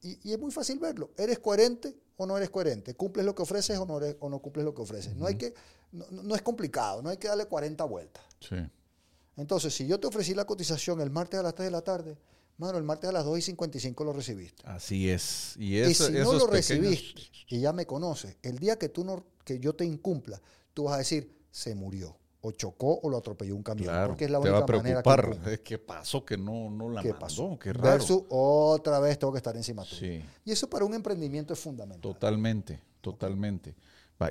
y, es muy fácil verlo. ¿Eres coherente o no eres coherente? ¿Cumples lo que ofreces o no, o no cumples lo que ofreces? No hay que, no, no, es complicado, no hay que darle 40 vueltas. Sí. Entonces, si yo te ofrecí la cotización el martes a las 3 de la tarde, mano, el martes a las 2 y 55 lo recibiste. Así es. Y, si no lo recibiste y ya me conoces, el día que tú no, que yo te incumpla, tú vas a decir, se murió. O chocó o lo atropelló un camión. porque es la única te va a preocupar. Manera que ¿Qué pasó que no, no la ¿Qué pasó? Qué raro. Versus otra vez tengo que estar encima tuyo. Sí. Y eso para un emprendimiento es fundamental. Totalmente, totalmente.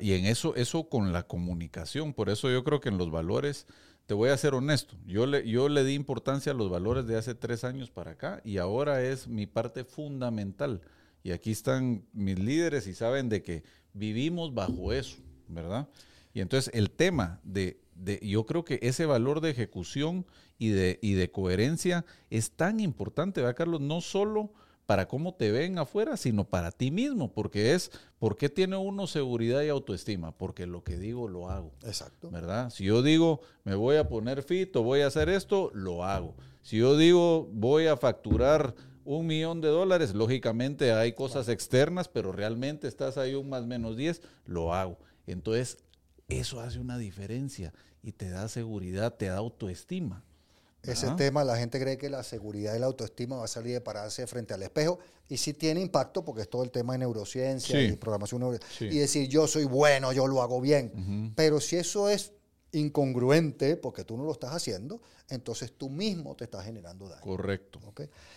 Y en eso, eso con la comunicación. Por eso yo creo que en los valores te voy a ser honesto, yo le, yo le di importancia a los valores de hace tres años para acá y ahora es mi parte fundamental. Y aquí están mis líderes y saben de que vivimos bajo eso, ¿verdad? Y entonces el tema de, de yo creo que ese valor de ejecución y de, y de coherencia es tan importante, ¿verdad, Carlos? No solo para cómo te ven afuera, sino para ti mismo, porque es, ¿por qué tiene uno seguridad y autoestima? Porque lo que digo lo hago. Exacto. ¿Verdad? Si yo digo, me voy a poner fit o voy a hacer esto, lo hago. Si yo digo, voy a facturar un millón de dólares, lógicamente hay cosas externas, pero realmente estás ahí un más menos 10, lo hago. Entonces, eso hace una diferencia y te da seguridad, te da autoestima. Ese tema, la gente cree que la seguridad y la autoestima va a salir de pararse frente al espejo y sí tiene impacto porque es todo el tema de neurociencia y programación y decir yo soy bueno, yo lo hago bien. Pero si eso es incongruente porque tú no lo estás haciendo, entonces tú mismo te estás generando daño. Correcto.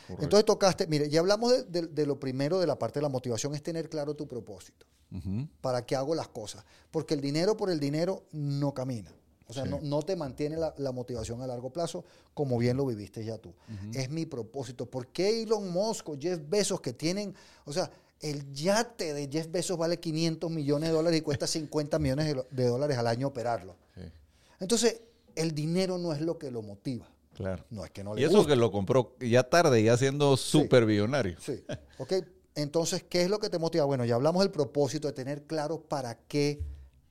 Entonces tocaste, mire, ya hablamos de, lo primero de la parte de la motivación, es tener claro tu propósito. ¿Para qué hago las cosas? Porque el dinero por el dinero no camina. O sea, no, te mantiene la, motivación a largo plazo como bien lo viviste ya tú. Es mi propósito. ¿Por qué Elon Musk o Jeff Bezos que tienen, o sea, el yate de Jeff Bezos vale 500 millones de dólares y cuesta 50 millones de, dólares al año operarlo? Entonces, el dinero no es lo que lo motiva. Claro. No es que no le Y eso que lo compró ya tarde, ya siendo súper billonario. Sí. Ok. Entonces, ¿qué es lo que te motiva? Bueno, ya hablamos del propósito, de tener claro para qué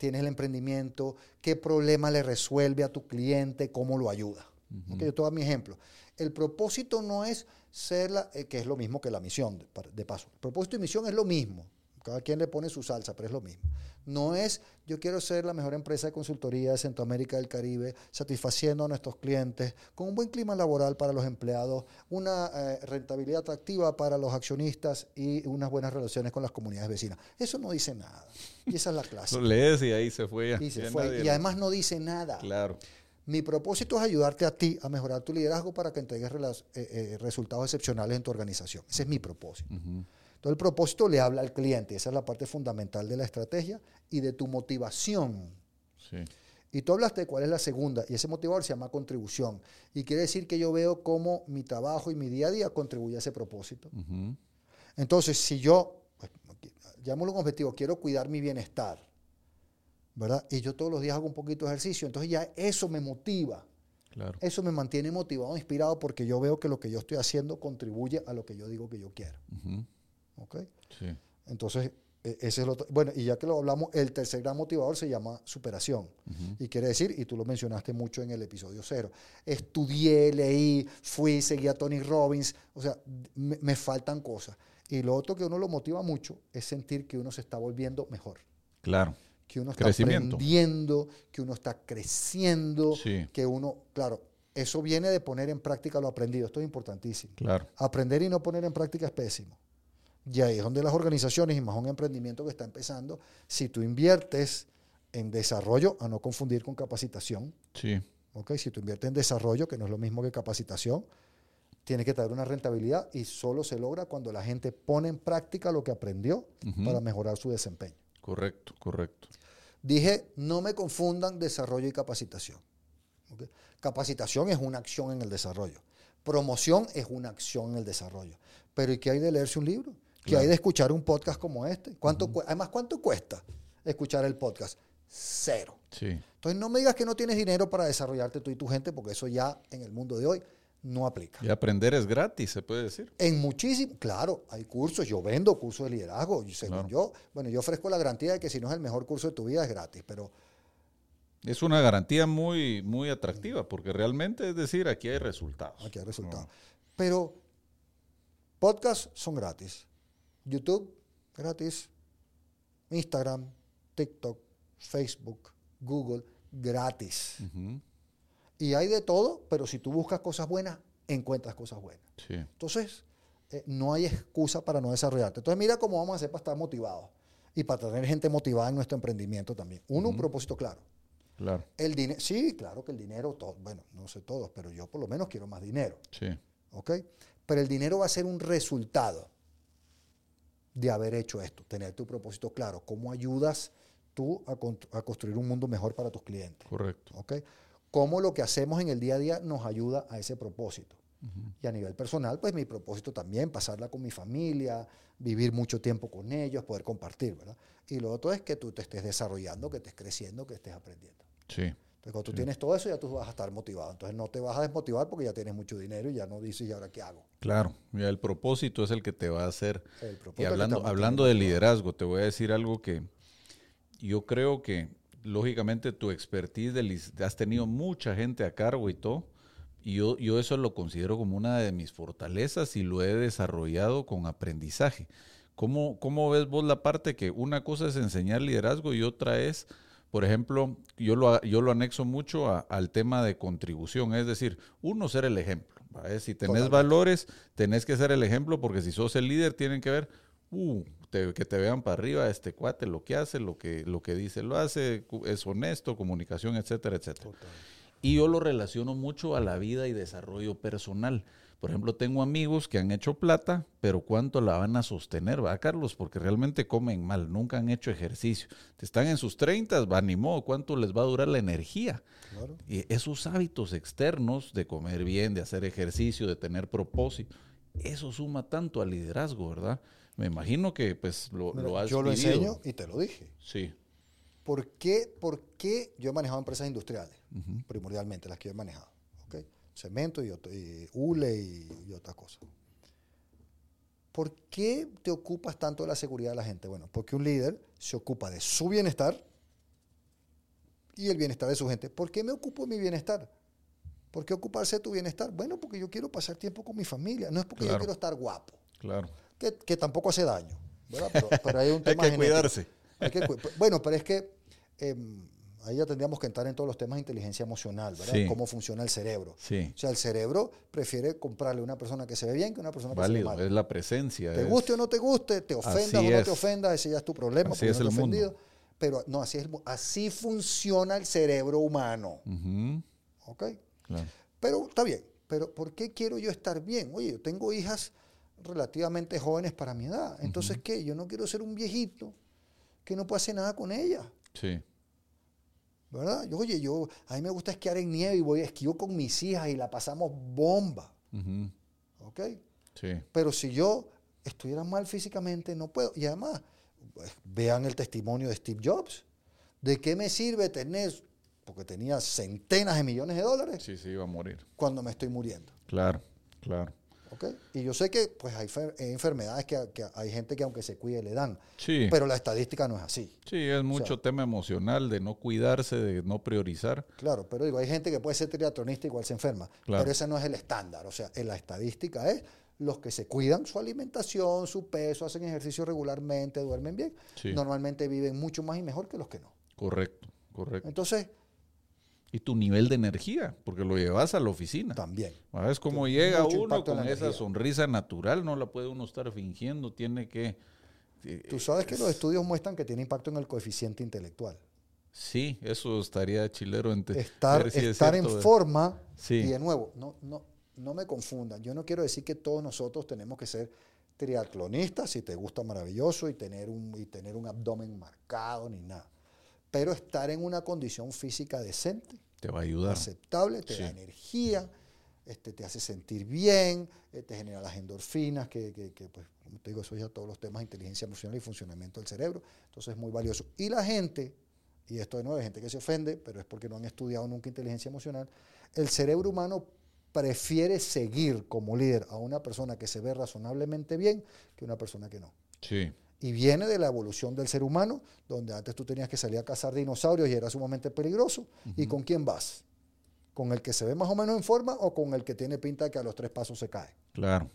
tienes el emprendimiento, qué problema le resuelve a tu cliente, cómo lo ayuda. yo te doy mi ejemplo. El propósito no es ser la, eh, que es lo mismo que la misión, de, de paso. El propósito y misión es lo mismo. Cada quien le pone su salsa, pero es lo mismo. No es yo quiero ser la mejor empresa de consultoría de Centroamérica del Caribe, satisfaciendo a nuestros clientes, con un buen clima laboral para los empleados, una eh, rentabilidad atractiva para los accionistas y unas buenas relaciones con las comunidades vecinas. Eso no dice nada. Y esa es la clase. Lo lees y ahí se fue. Y, se fue. y además no dice nada. Claro. Mi propósito es ayudarte a ti a mejorar tu liderazgo para que entregues eh, eh, resultados excepcionales en tu organización. Ese es mi propósito. Entonces el propósito le habla al cliente, esa es la parte fundamental de la estrategia y de tu motivación. Y tú hablaste de cuál es la segunda, y ese motivador se llama contribución. Y quiere decir que yo veo cómo mi trabajo y mi día a día contribuye a ese propósito. Entonces, si yo, llamémoslo un objetivo, quiero cuidar mi bienestar, ¿verdad? Y yo todos los días hago un poquito de ejercicio, entonces ya eso me motiva. Claro. Eso me mantiene motivado, inspirado, porque yo veo que lo que yo estoy haciendo contribuye a lo que yo digo que yo quiero. ¿Ok? Sí. Entonces, E- Ese es otro. Bueno, y ya que lo hablamos, el tercer gran motivador se llama superación. Y quiere decir, y tú lo mencionaste mucho en el episodio cero, estudié, leí, fui, seguí a Tony Robbins, o sea, me, me faltan cosas. Y lo otro que uno lo motiva mucho es sentir que uno se está volviendo mejor, Claro. que uno está aprendiendo, que uno está creciendo, Sí. que uno, claro, eso viene de poner en práctica lo aprendido, esto es importantísimo. Claro. Aprender y no poner en práctica es pésimo. Y ahí es donde las organizaciones, y más un emprendimiento que está empezando, si tú inviertes en desarrollo, a no confundir con capacitación, Sí. ¿ok? si tú inviertes en desarrollo, que no es lo mismo que capacitación, tiene que traer una rentabilidad y solo se logra cuando la gente pone en práctica lo que aprendió para mejorar su desempeño. Correcto, correcto. Dije, no me confundan desarrollo y capacitación. Capacitación es una acción en el desarrollo. Promoción es una acción en el desarrollo. Pero ¿y qué hay de leerse un libro? ¿Qué Claro. hay de escuchar un podcast como este? ¿Cuánto Además, ¿cuánto cuesta escuchar el podcast? Cero. Sí. Entonces, no me digas que no tienes dinero para desarrollarte tú y tu gente, porque eso ya en el mundo de hoy no aplica. Y aprender es gratis, se puede decir. En muchísimo, claro, hay cursos, yo vendo cursos de liderazgo, y según Claro. yo, bueno, yo ofrezco la garantía de que si no es el mejor curso de tu vida es gratis, pero Es una garantía muy, muy atractiva, porque realmente es decir, aquí hay resultados. Aquí hay resultados. Pero podcasts son gratis. YouTube, gratis. Instagram, TikTok, Facebook, Google, gratis. Y hay de todo, pero si tú buscas cosas buenas, encuentras cosas buenas. Sí. Entonces, eh, no hay excusa para no desarrollarte. Entonces, mira cómo vamos a hacer para estar motivados y para tener gente motivada en nuestro emprendimiento también. Uno, un propósito claro. Claro. El dinero, sí, claro que el dinero, todo, bueno, no sé todos, pero yo por lo menos quiero más dinero. Sí. ¿ok? Pero el dinero va a ser un resultado de haber hecho esto, tener tu propósito claro, cómo ayudas tú a, a construir un mundo mejor para tus clientes, Correcto. ¿ok? Cómo lo que hacemos en el día a día nos ayuda a ese propósito. Y a nivel personal, pues mi propósito también, pasarla con mi familia, vivir mucho tiempo con ellos, poder compartir, ¿verdad? Y lo otro es que tú te estés desarrollando, que estés creciendo, que estés aprendiendo. Sí. Entonces, cuando tú tienes todo eso, ya tú vas a estar motivado. Entonces, no te vas a desmotivar porque ya tienes mucho dinero y ya no dices, ¿y ahora qué hago? Claro. Ya el propósito es el que te va a hacer. El propósito Y hablando, de liderazgo, te voy a decir algo que yo creo que, lógicamente, tu expertise, has tenido mucha gente a cargo y todo, y yo, yo eso lo considero como una de mis fortalezas y lo he desarrollado con aprendizaje. ¿Cómo, ¿Cómo ves vos la parte que una cosa es enseñar liderazgo y otra es, por ejemplo, yo lo, yo lo anexo mucho a- al tema de contribución, es decir, uno ser el ejemplo. Si tenés Totalmente. valores, tenés que ser el ejemplo porque si sos el líder tienen que ver, uh, te- que te vean para arriba este cuate, lo que hace, lo que, lo que dice, lo hace, es honesto, comunicación, etcétera, etcétera. Y yo lo relaciono mucho a la vida y desarrollo personal. Por ejemplo, tengo amigos que han hecho plata, pero ¿cuánto la van a sostener, va, Carlos? Porque realmente comen mal, nunca han hecho ejercicio. Están en sus 30, va, ni modo, ¿cuánto les va a durar la energía? Claro. Y esos hábitos externos de comer bien, de hacer ejercicio, de tener propósito, eso suma tanto al liderazgo, ¿verdad? Me imagino que pues lo, Mira, lo has yo lo vivido. enseño y te lo dije. Sí. ¿Por qué, por qué yo he manejado empresas industriales? Primordialmente, las que yo he manejado. ¿ok? Cemento y, otro- y hule y, y otras cosas. ¿Por qué te ocupas tanto de la seguridad de la gente? Bueno, porque un líder se ocupa de su bienestar y el bienestar de su gente. ¿Por qué me ocupo de mi bienestar? ¿Por qué ocuparse de tu bienestar? Bueno, porque yo quiero pasar tiempo con mi familia. No es porque yo quiero estar guapo, Claro. Que, que tampoco hace daño. ¿verdad? Pero, pero hay un Hay tema que cuidarse. Hay que cu- bueno, pero es que eh, ahí ya tendríamos que entrar en todos los temas de inteligencia emocional, ¿verdad? Sí. Cómo funciona el cerebro. Sí. O sea, el cerebro prefiere comprarle a una persona que se ve bien que a una persona que se ve mal. es la presencia. Te es- guste o no te guste, te ofendas Así o no es. te ofendas, ese ya es tu problema, Así es no el he mundo. ofendido. Pero no, así, es, así funciona el cerebro humano. ¿Ok? claro. Pero está bien. Pero ¿por qué quiero yo estar bien? Oye, yo tengo hijas relativamente jóvenes para mi edad. Entonces, ¿qué? Yo no quiero ser un viejito que no puede hacer nada con ellas. Sí. ¿Verdad? Yo, oye, yo, a mí me gusta esquiar en nieve y voy a esquío con mis hijas y la pasamos bomba. ¿Ok? Sí. Pero si yo estuviera mal físicamente, no puedo. Y además, pues, vean el testimonio de Steve Jobs. ¿De qué me sirve tener, porque tenía centenas de millones de dólares, Sí, sí, iba a morir. cuando me estoy muriendo? Claro, claro. Y yo sé que pues hay fer- hay enfermedades que, que hay gente que aunque se cuide le dan, Sí, pero la estadística no es así. sí, es mucho tema emocional de no cuidarse, de no priorizar. Claro, pero digo, hay gente que puede ser triatlonista y igual se enferma, Claro. pero ese no es el estándar. O sea, en la estadística es los que se cuidan su alimentación, su peso, hacen ejercicio regularmente, duermen bien, Sí. normalmente viven mucho más y mejor que los que no. Correcto, correcto. Entonces, Y tu nivel de energía, porque lo llevas a la oficina. también. ¿Sabes cómo llega uno en con esa energía. sonrisa natural? No la puede uno estar fingiendo, tiene que... eh, Tú sabes que los estudios muestran que tiene impacto en el coeficiente intelectual. Sí, eso estaría chilero. ente- Estar, es estar en forma, Sí. y de nuevo, no, no, no me confundan. Yo no quiero decir que todos nosotros tenemos que ser triatlonistas, si te gusta maravilloso, y tener un, y tener un abdomen marcado, ni nada. Pero estar en una condición física decente, Te va a ayudar. aceptable, te da energía, este, te hace sentir bien, eh, te genera las endorfinas, que, que, que, pues, como te digo, eso ya todos los temas de inteligencia emocional y funcionamiento del cerebro. Entonces es muy valioso. Y la gente, y esto de nuevo hay gente que se ofende, pero es porque no han estudiado nunca inteligencia emocional, el cerebro humano prefiere seguir como líder a una persona que se ve razonablemente bien que una persona que no. Sí, Y viene de la evolución del ser humano, donde antes tú tenías que salir a cazar dinosaurios y era sumamente peligroso. ¿Y con quién vas? ¿Con el que se ve más o menos en forma o con el que tiene pinta de que a los tres pasos se cae? claro.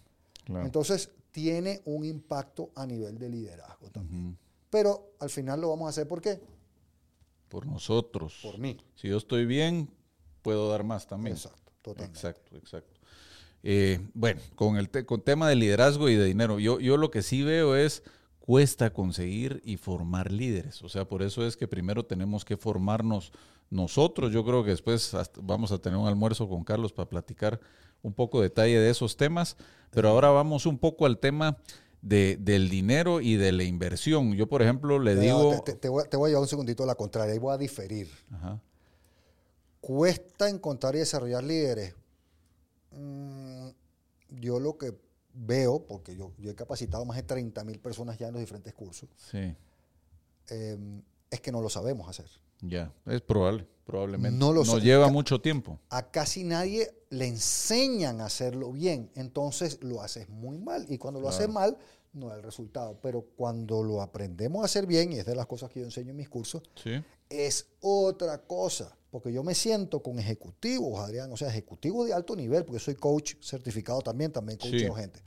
claro. Entonces, tiene un impacto a nivel de liderazgo también. Pero al final lo vamos a hacer ¿por qué? Por nosotros. Por mí. Si yo estoy bien, puedo dar más también. Exacto, totalmente. Exacto, exacto. Eh, bueno, con el te- con tema de liderazgo y de dinero, yo, yo lo que sí veo es cuesta conseguir y formar líderes. O sea, por eso es que primero tenemos que formarnos nosotros. Yo creo que después vamos a tener un almuerzo con Carlos para platicar un poco detalle de esos temas. Pero ahora vamos un poco al tema de, del dinero y de la inversión. Yo, por ejemplo, le digo... te, voy, a- te voy a llevar un segundito a la contraria, ahí voy a diferir. Ajá, ¿Cuesta encontrar y desarrollar líderes? Mm, yo lo que veo, porque yo, yo he capacitado más de 30 mil personas ya en los diferentes cursos, sí, eh, es que no lo sabemos hacer. ya. Es probable, probablemente. No lo Nos lleva mucho tiempo. A casi nadie le enseñan a hacerlo bien, entonces lo haces muy mal. Y cuando lo haces mal, no da el resultado. Pero cuando lo aprendemos a hacer bien, y es de las cosas que yo enseño en mis cursos, Sí, es otra cosa. Porque yo me siento con ejecutivos, Adrián, o sea, ejecutivos de alto nivel, porque soy coach certificado también, también coacheo Sí. gente.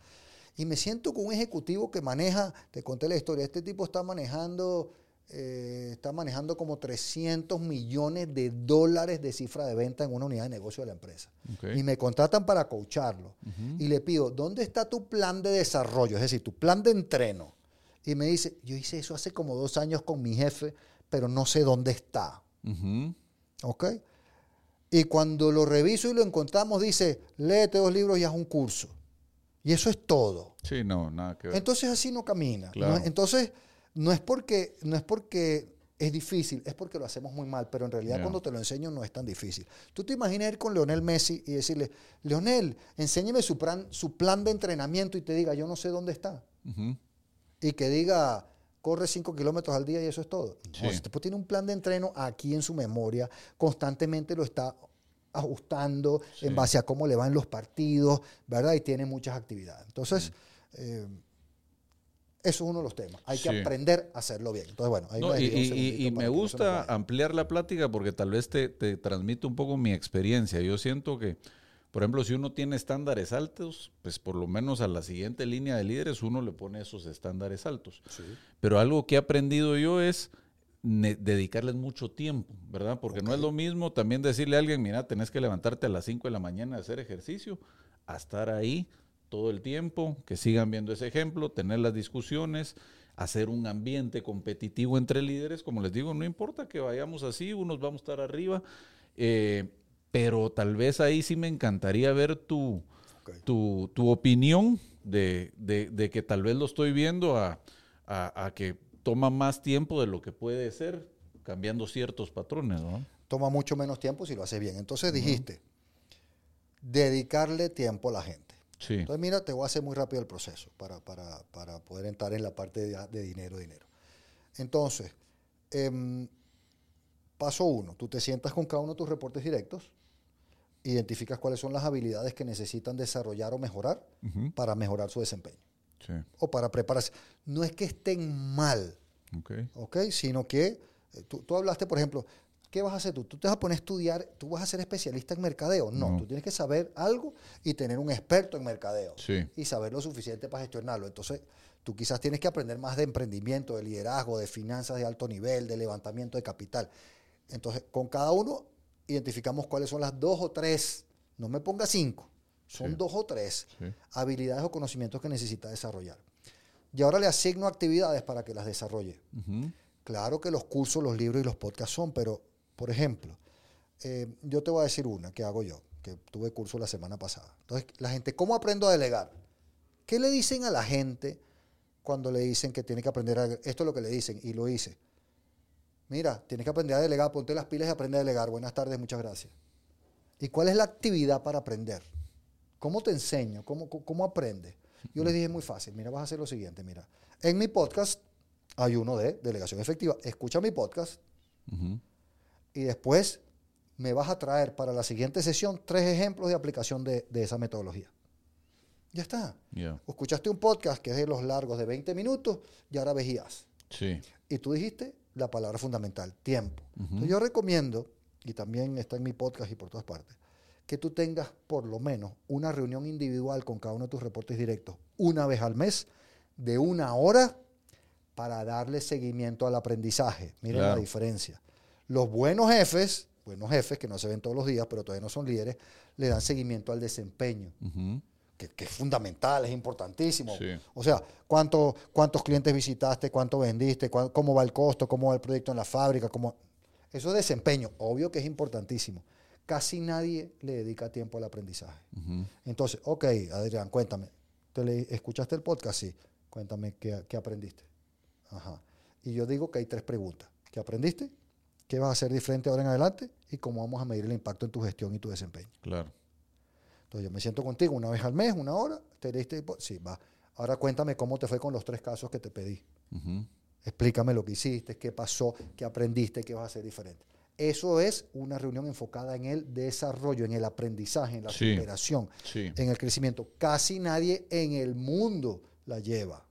Y me siento con un ejecutivo que maneja, te conté la historia, este tipo está manejando, eh, está manejando como 300 millones de dólares de cifra de venta en una unidad de negocio de la empresa. Y me contratan para coacharlo. Y le pido, ¿dónde está tu plan de desarrollo? Es decir, tu plan de entreno. Y me dice, yo hice eso hace como dos años con mi jefe, pero no sé dónde está. ¿Ok? Y cuando lo reviso y lo encontramos, dice, léete dos libros y haz un curso. Y eso es todo. Sí, no, nada que ver. Entonces así no camina. Claro. No- entonces, no es porque, no es porque es difícil, es porque lo hacemos muy mal, pero en realidad cuando te lo enseño no es tan difícil. Tú te imaginas ir con Leonel Messi y decirle, Leonel, enséñeme su plan, su plan de entrenamiento y te diga, yo no sé dónde está. Y que diga, corre 5 kilómetros al día y eso es todo. No, Sí. ese tipo tiene un plan de entreno aquí en su memoria, constantemente lo está ajustando Sí. en base a cómo le van los partidos, ¿verdad? Y tiene muchas actividades. Entonces, eh, eso es uno de los temas. Hay que Sí. aprender a hacerlo bien. Entonces, bueno, ahí No, me y, y- y- me no gusta ampliar la plática porque tal vez te, te transmite un poco mi experiencia. Yo siento que, por ejemplo, si uno tiene estándares altos, pues por lo menos a la siguiente línea de líderes uno le pone esos estándares altos. Sí. Pero algo que he aprendido yo es dedicarles mucho tiempo, ¿verdad? Porque no es lo mismo también decirle a alguien, mira, tenés que levantarte a las 5 de la mañana a hacer ejercicio, a estar ahí todo el tiempo, que sigan viendo ese ejemplo, tener las discusiones, hacer un ambiente competitivo entre líderes, como les digo, no importa que vayamos así, unos vamos a estar arriba, eh, pero tal vez ahí sí me encantaría ver tu, tu, tu opinión de, de- de que tal vez lo estoy viendo a, a- a que toma más tiempo de lo que puede ser cambiando ciertos patrones, ¿no? Toma mucho menos tiempo si lo hace bien. Entonces dijiste, dedicarle tiempo a la gente. Sí, Entonces, mira, te voy a hacer muy rápido el proceso para, para- para poder entrar en la parte de, de dinero, dinero. Entonces, em, paso uno, tú te sientas con cada uno de tus reportes directos, identificas cuáles son las habilidades que necesitan desarrollar o mejorar para mejorar su desempeño Sí. o para prepararse. No es que estén mal, Ok. ¿ok? Sino que eh, tú, tú hablaste, por ejemplo, ¿qué vas a hacer tú? ¿Tú te vas a poner a estudiar, tú vas a ser especialista en mercadeo? No, No. tú tienes que saber algo y tener un experto en mercadeo Sí. y saber lo suficiente para gestionarlo. Entonces, tú quizás tienes que aprender más de emprendimiento, de liderazgo, de finanzas de alto nivel, de levantamiento de capital. Entonces, con cada uno identificamos cuáles son las dos o tres, no me ponga cinco, son Sí. dos o tres Sí. habilidades o conocimientos que necesita desarrollar. Y ahora le asigno actividades para que las desarrolle. Claro que los cursos, los libros y los podcasts son, pero, por ejemplo, eh, yo te voy a decir una que hago yo, que tuve curso la semana pasada. Entonces, la gente, ¿cómo aprendo a delegar? ¿Qué le dicen a la gente cuando le dicen que tiene que aprender a Esto es lo que le dicen, y lo hice. Mira, tienes que aprender a delegar, ponte las pilas y aprende a delegar. Buenas tardes, muchas gracias. ¿Y cuál es la actividad para aprender? ¿Cómo te enseño? ¿Cómo, cómo, aprendes? Yo les dije muy fácil, mira, vas a hacer lo siguiente, mira. En mi podcast hay uno de delegación efectiva. Escucha mi podcast y después me vas a traer para la siguiente sesión tres ejemplos de aplicación de, de esa metodología. Ya está. Ya. O escuchaste un podcast que es de los largos de 20 minutos y ahora vejías. Sí. Y tú dijiste la palabra fundamental, tiempo. Entonces yo recomiendo, y también está en mi podcast y por todas partes, que tú tengas por lo menos una reunión individual con cada uno de tus reportes directos una vez al mes de una hora para darle seguimiento al aprendizaje. Miren la diferencia. Los buenos jefes, buenos jefes que no se ven todos los días, pero todavía no son líderes, le dan seguimiento al desempeño. Que, que es fundamental, es importantísimo. Sí. O sea, ¿cuánto, ¿cuántos clientes visitaste? ¿Cuánto vendiste? cuán- ¿Cómo va el costo? ¿Cómo va el proyecto en la fábrica? ¿Cómo... Eso es desempeño, obvio que es importantísimo. Casi nadie le dedica tiempo al aprendizaje. Entonces, ok, Adrián, cuéntame. ¿Te le- ¿Escuchaste el podcast? Sí. Cuéntame qué, qué aprendiste. Ajá. Y yo digo que hay tres preguntas. ¿Qué aprendiste? ¿Qué vas a hacer diferente ahora en adelante? ¿Y cómo vamos a medir el impacto en tu gestión y tu desempeño? Claro. Entonces yo me siento contigo una vez al mes, una hora, te diste, sí, va. Ahora cuéntame cómo te fue con los tres casos que te pedí. Explícame lo que hiciste, qué pasó, qué aprendiste, qué vas a hacer diferente. Eso es una reunión enfocada en el desarrollo, en el aprendizaje, en la Sí. superación, Sí. en el crecimiento. Casi nadie en el mundo la lleva.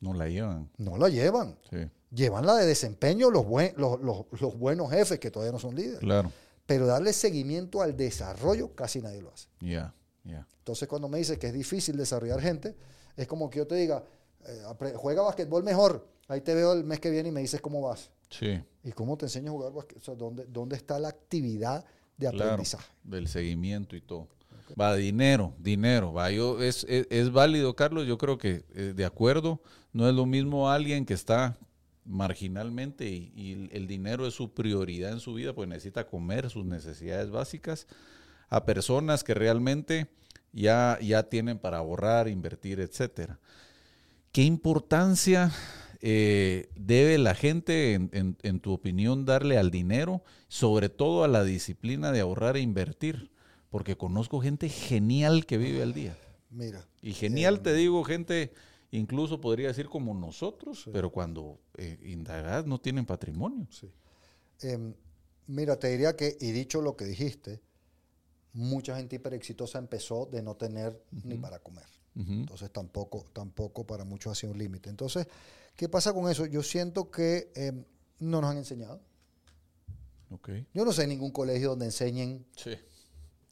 No la llevan. No la llevan. Sí. Llevan la de desempeño los, buen- los, los- los buenos jefes que todavía no son líderes. Claro. Pero darle seguimiento al desarrollo casi nadie lo hace. Ya. Ya. Entonces, cuando me dices que es difícil desarrollar gente, es como que yo te diga, eh, juega basquetbol mejor. Ahí te veo el mes que viene y me dices cómo vas. Sí. ¿Y cómo te enseño a jugar basquetbol? O sea, ¿dónde, ¿dónde está la actividad de Claro, aprendizaje? del seguimiento y todo. Va, dinero, dinero. Va, yo, es, es, es válido, Carlos. Yo creo que eh, de acuerdo, no es lo mismo alguien que está marginalmente y, y el dinero es su prioridad en su vida, pues necesita comer sus necesidades básicas, a personas que realmente ya, ya tienen para ahorrar, invertir, etcétera. ¿Qué importancia eh, debe la gente, en, en- en tu opinión, darle al dinero, sobre todo a la disciplina de ahorrar e invertir? Porque conozco gente genial que vive al día. Mira, Y genial, te digo, gente, incluso podría decir como nosotros, pero cuando eh, indagas no tienen patrimonio. sí. Em, mira, te diría que, y dicho lo que dijiste, mucha gente hiper exitosa empezó de no tener ni para comer. Entonces tampoco, tampoco para muchos ha sido un límite. Entonces, ¿qué pasa con eso? Yo siento que em, no nos han enseñado. Ok. Yo no sé ningún colegio donde enseñen, Sí.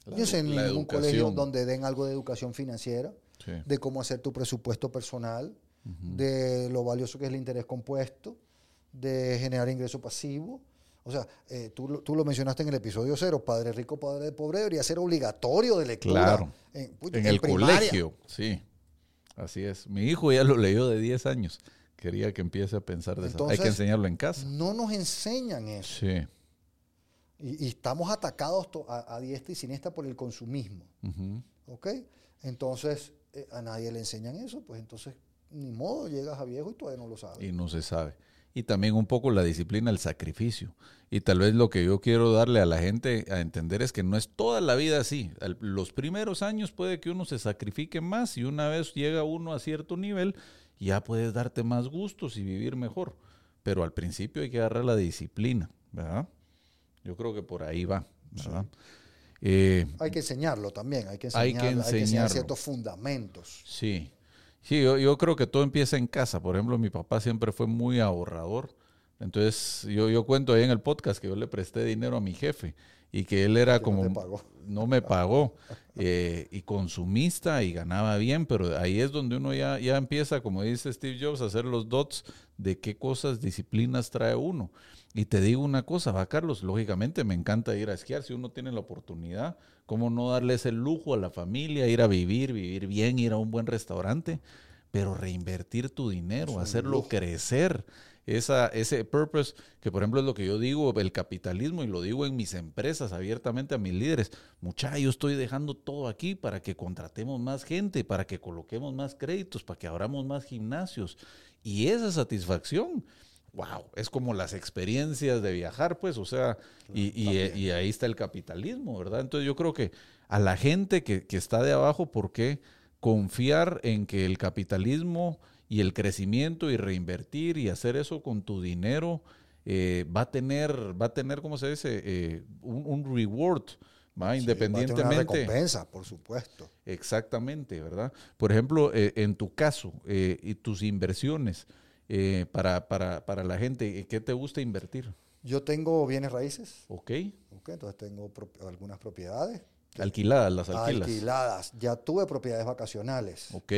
yo no sé en La ningún colegio donde den algo de educación financiera, Sí. de cómo hacer tu presupuesto personal, de lo valioso que es el interés compuesto, de generar ingreso pasivo. O sea, eh, tú, lo- tú lo mencionaste en el episodio cero, Padre Rico, Padre Pobre, debería ser obligatorio de lectura. Claro. En, puy, En en el primaria. colegio, sí. Así es. Mi hijo ya lo leyó de 10 años. Quería que empiece a pensar de esa. Hay que enseñarlo en casa. No nos enseñan eso. Sí. Y, y estamos atacados a, a diestra y siniestra por el consumismo. ¿Ok? Entonces, eh, a nadie le enseñan eso, pues entonces, ni modo, llegas a viejo y todavía no lo sabes. Y no se sabe. Y también un poco la disciplina, el sacrificio. Y tal vez lo que yo quiero darle a la gente a entender es que no es toda la vida así. Los primeros años puede que uno se sacrifique más y una vez llega uno a cierto nivel, ya puedes darte más gustos y vivir mejor. Pero al principio hay que agarrar la disciplina, ¿verdad? Yo creo que por ahí va, ¿verdad? Eh, hay que enseñarlo también, hay que Hay enseñar, que hay que enseñar enseñarlo. ciertos fundamentos. Sí, sí, yo, yo creo que todo empieza en casa. Por ejemplo, mi papá siempre fue muy ahorrador. Entonces, yo, yo cuento ahí en el podcast que yo le presté dinero a mi jefe y que él era Que como... pagó. no me pagó eh, y consumista y ganaba bien, pero ahí es donde uno ya, ya empieza, como dice Steve Jobs, a hacer los dots de qué cosas, disciplinas trae uno. Y te digo una cosa, va Carlos, lógicamente me encanta ir a esquiar, si uno tiene la oportunidad, ¿cómo no darles el lujo a la familia, ir a vivir, vivir bien, ir a un buen restaurante? Pero reinvertir tu dinero, hacerlo lujo. crecer, esa, ese purpose, que por ejemplo es lo que yo digo, el capitalismo, y lo digo en mis empresas abiertamente a mis líderes, mucha, yo estoy dejando todo aquí para que contratemos más gente, para que coloquemos más créditos, para que abramos más gimnasios. Y esa satisfacción, wow, es como las experiencias de viajar, pues, o sea, y, y, ahí está el capitalismo, ¿verdad? Entonces yo creo que a la gente que, que está de abajo, ¿por qué confiar en que el capitalismo y el crecimiento y reinvertir y hacer eso con tu dinero eh, va a tener, va a tener, ¿cómo se dice? Eh, un, un reward, ¿va? Sí, va a tener una Independientemente. recompensa, por supuesto. Exactamente, ¿verdad? Por ejemplo, eh, en tu caso eh, y tus inversiones eh, para, para, para la gente, ¿qué te gusta invertir? Yo tengo bienes raíces, ¿Ok? ¿ok? entonces tengo pro- algunas propiedades Alquiladas, las alquilas. alquiladas. Ya tuve propiedades vacacionales. ¿Ok?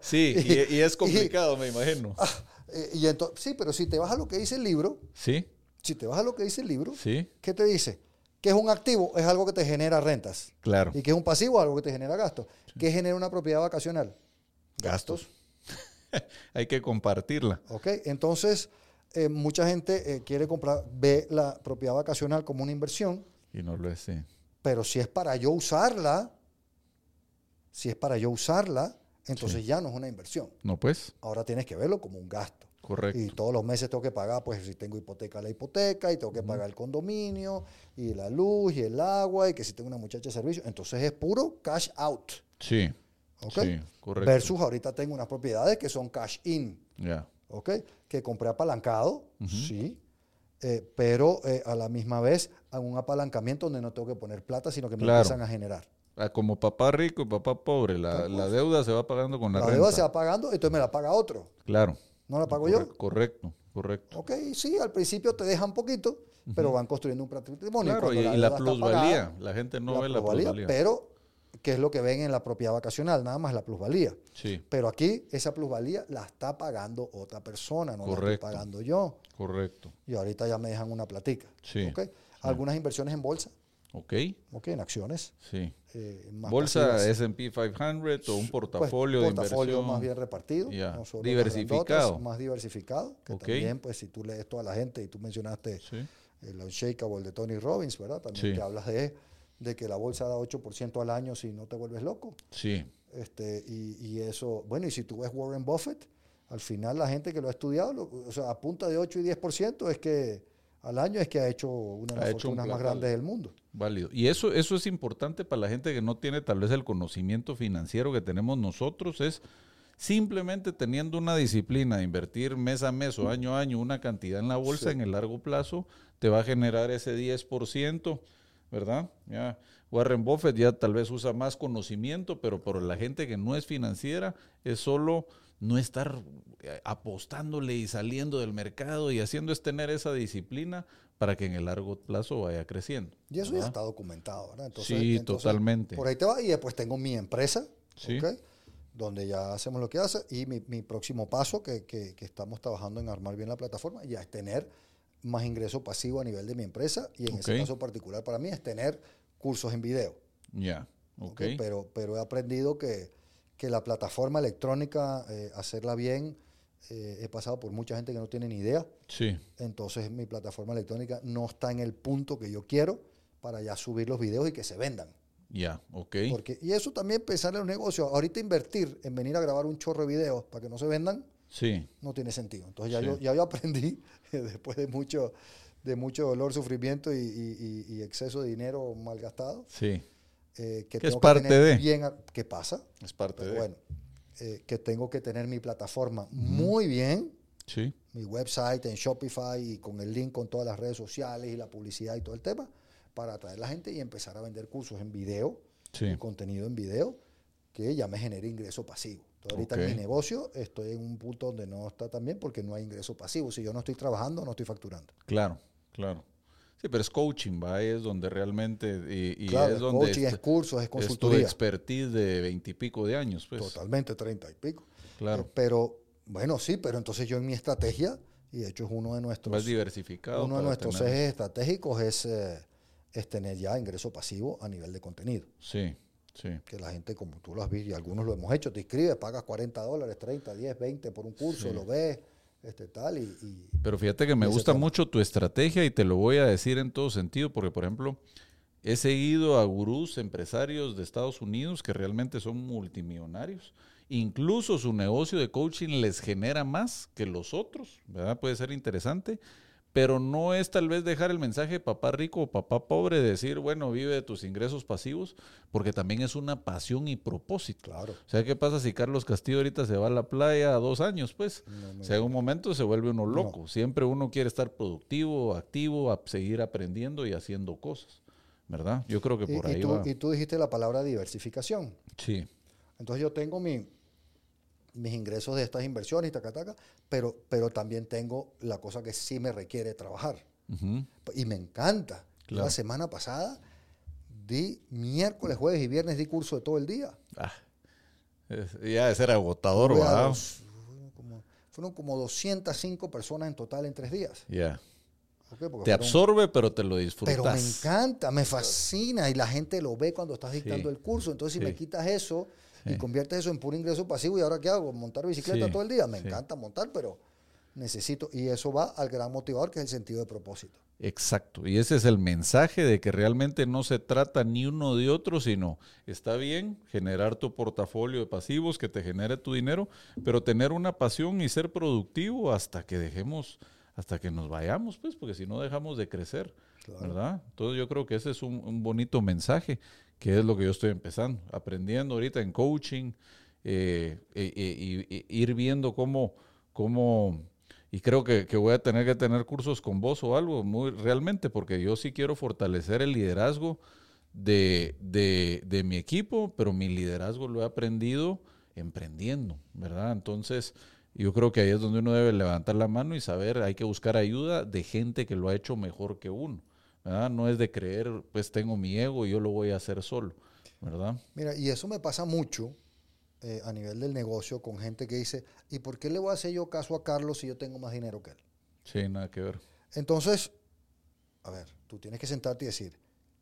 Sí, y, y es complicado, me imagino. Ah, eh, y ento- sí, pero si te vas a lo que dice el libro, ¿Sí? si te vas a lo que dice el libro, ¿Sí? ¿qué te dice? Que es un activo, es algo que te genera rentas. Claro. Y que es un pasivo, algo que te genera gastos. ¿Qué genera una propiedad vacacional? Gastos. Hay que compartirla. ¿Ok? Entonces, eh, mucha gente eh, quiere comprar, ve la propiedad vacacional como una inversión, Y no lo es, sí. pero si es para yo usarla, si es para yo usarla, entonces ya no es una inversión. No, pues, Ahora tienes que verlo como un gasto. correcto. Y todos los meses tengo que pagar, pues si tengo hipoteca, la hipoteca, y tengo que pagar el condominio, y la luz, y el agua, y que si tengo una muchacha de servicio. Entonces es puro cash out. Sí. ¿Ok? Sí, correcto. Versus ahorita tengo unas propiedades que son cash in. Ya. ¿ok? Que compré apalancado, sí, eh, pero eh, a la misma vez hago un apalancamiento donde no tengo que poner plata, sino que me Claro. empiezan a generar. Ah, como papá rico y papá pobre, la, la deuda se va pagando con la, La, renta. deuda se va pagando, entonces me la paga otro. Claro. ¿No la pago yo? Correcto, correcto. Ok, sí, al principio te dejan poquito, pero van construyendo un patrimonio. Claro, y, la plusvalía. pagada, la gente no la ve la plusvalía. Pero, ¿qué es lo que ven en la propiedad vacacional? Nada más la plusvalía. Sí, Pero aquí esa plusvalía la está pagando otra persona, no la estoy pagando yo. correcto. Y ahorita ya me dejan una platica. Sí. ¿ok? Algunas inversiones en bolsa, Ok, ¿ok? en acciones. sí. eh, más Bolsa. S&P 500 o un Pues, portafolio de portafolio inversión. más bien repartido, Ya. no Diversificado. más diversificado, que también, pues si tú lees toda la gente y tú mencionaste Sí, el Unshakable de Tony Robbins, ¿verdad? También Sí. que hablas de, de que la bolsa da 8% al año si no te vuelves loco. sí, Este, y, y eso, bueno, y si tú ves Warren Buffett, al final la gente que lo ha estudiado, lo- o sea, a punta de 8 y 10% es que al año es que ha hecho una de las fortunas más grandes del mundo. válido. Y eso, eso es importante para la gente que no tiene tal vez el conocimiento financiero que tenemos nosotros, es simplemente teniendo una disciplina de invertir mes a mes o año a año una cantidad en la bolsa Sí. en el largo plazo, te va a generar ese 10%, ¿verdad? Ya. Warren Buffett ya tal vez usa más conocimiento, pero para la gente que no es financiera es solo no estar eh, apostándole y saliendo del mercado y haciendo es tener esa disciplina para que en el largo plazo vaya creciendo. Y eso ya está documentado, ¿verdad? Sí, totalmente. Por ahí te va. Y después tengo mi empresa, Sí. donde ya hacemos lo que hace. Y mi, mi próximo paso, que, que- que estamos trabajando en armar bien la plataforma, ya es tener más ingreso pasivo a nivel de mi empresa. Y en ese Ok. caso particular para mí es tener cursos en video. Ya, ok. ¿ok? Pero, pero he aprendido que, que la plataforma electrónica, eh, hacerla bien, eh, he pasado por mucha gente que no tiene ni idea. Sí, Entonces mi plataforma electrónica no está en el punto que yo quiero para ya subir los videos y que se vendan. ya, ok. Porque, y eso también pensar en los negocios. Ahorita invertir en venir a grabar un chorro de videos para que no se vendan Sí, no tiene sentido. Entonces ya, Sí. yo, ya yo aprendí, después de mucho, de mucho dolor, sufrimiento y, y- y- y exceso de dinero malgastado, sí. eh, que Que es tengo parte que tener de. bien... a- ¿Qué pasa? Es parte Pero de. bueno, eh, que tengo que tener mi plataforma muy bien, Sí, mi website en Shopify y con el link con todas las redes sociales y la publicidad y todo el tema, para atraer a la gente y empezar a vender cursos en video, Sí. contenido en video, que ya me genere ingreso pasivo. Ahorita Ok. en mi negocio estoy en un punto donde no está tan bien porque no hay ingreso pasivo. Si yo no estoy trabajando, no estoy facturando. Claro, claro. Sí, pero es coaching, va, es donde realmente, y, y claro, es es donde coaching, est- es cursos, es es tu consultoría. expertise de veintipico de años, pues. Totalmente, treinta y pico. Claro. Eh, pero, bueno, sí, pero entonces yo en mi estrategia, y de hecho es uno de nuestros, Más diversificado. uno de nuestros tener- ejes estratégicos es, eh, es tener ya ingreso pasivo a nivel de contenido. Sí, sí. Que la gente, como tú lo has visto, y algunos lo hemos hecho, te inscribes, pagas 40 dólares, 30, 10, 20 por un curso, Sí. lo ves, este tal, y, y- Pero fíjate que me gusta tema. mucho tu estrategia y te lo voy a decir en todo sentido, porque por ejemplo, he seguido a gurús empresarios de Estados Unidos que realmente son multimillonarios. Incluso su negocio de coaching les genera más que los otros, ¿verdad? Puede ser interesante, pero no es tal vez dejar el mensaje papá rico o papá pobre, decir, bueno, vive de tus ingresos pasivos, porque también es una pasión y propósito. claro. O sea, ¿qué pasa si Carlos Castillo ahorita se va a la playa a dos años? Pues, No o sea, en un momento se vuelve uno loco. Siempre uno quiere estar productivo, activo, a seguir aprendiendo y haciendo cosas, ¿verdad? Yo creo que por y ahí tú, va. y tú dijiste la palabra diversificación. Sí, Entonces yo tengo mi, mis ingresos de estas inversiones y taca, taca, pero, pero también tengo la cosa que sí me requiere trabajar. Y me encanta. Claro. La semana pasada di miércoles, jueves y viernes di curso de todo el día. Ah, es- ya de ser agotador, ¿verdad? fueron, como, fueron como 205 personas en total en tres días. Te absorbe, pero te lo disfrutas. Pero me encanta, me fascina y la gente lo ve cuando estás dictando Sí. el curso. Entonces, si Sí. me quitas eso y conviertes eso en puro ingreso pasivo, ¿y ahora qué hago? ¿Montar bicicleta Sí, todo el día? Me encanta montar, pero necesito. Y eso va al gran motivador, que es el sentido de propósito. Exacto, y ese es el mensaje de que realmente no se trata ni uno de otro, sino está bien generar tu portafolio de pasivos que te genere tu dinero, pero tener una pasión y ser productivo hasta que dejemos, hasta que nos vayamos, pues, porque si no dejamos de crecer, Claro. ¿verdad? Entonces yo creo que ese es un, un bonito mensaje, que es lo que yo estoy empezando, aprendiendo ahorita en coaching, eh, eh, eh, ir viendo cómo, cómo y creo que, que voy a tener que tener cursos con vos o algo, muy realmente, porque yo sí quiero fortalecer el liderazgo de, de, de mi equipo, pero mi liderazgo lo he aprendido emprendiendo, ¿verdad? Entonces, yo creo que ahí es donde uno debe levantar la mano y saber, hay que buscar ayuda de gente que lo ha hecho mejor que uno, ¿verdad? No es de creer, pues tengo mi ego y yo lo voy a hacer solo, ¿verdad? Mira, y eso me pasa mucho eh, a nivel del negocio con gente que dice, ¿y por qué le voy a hacer yo caso a Carlos si yo tengo más dinero que él? Sí, nada que ver. Entonces, a ver, tú tienes que sentarte y decir,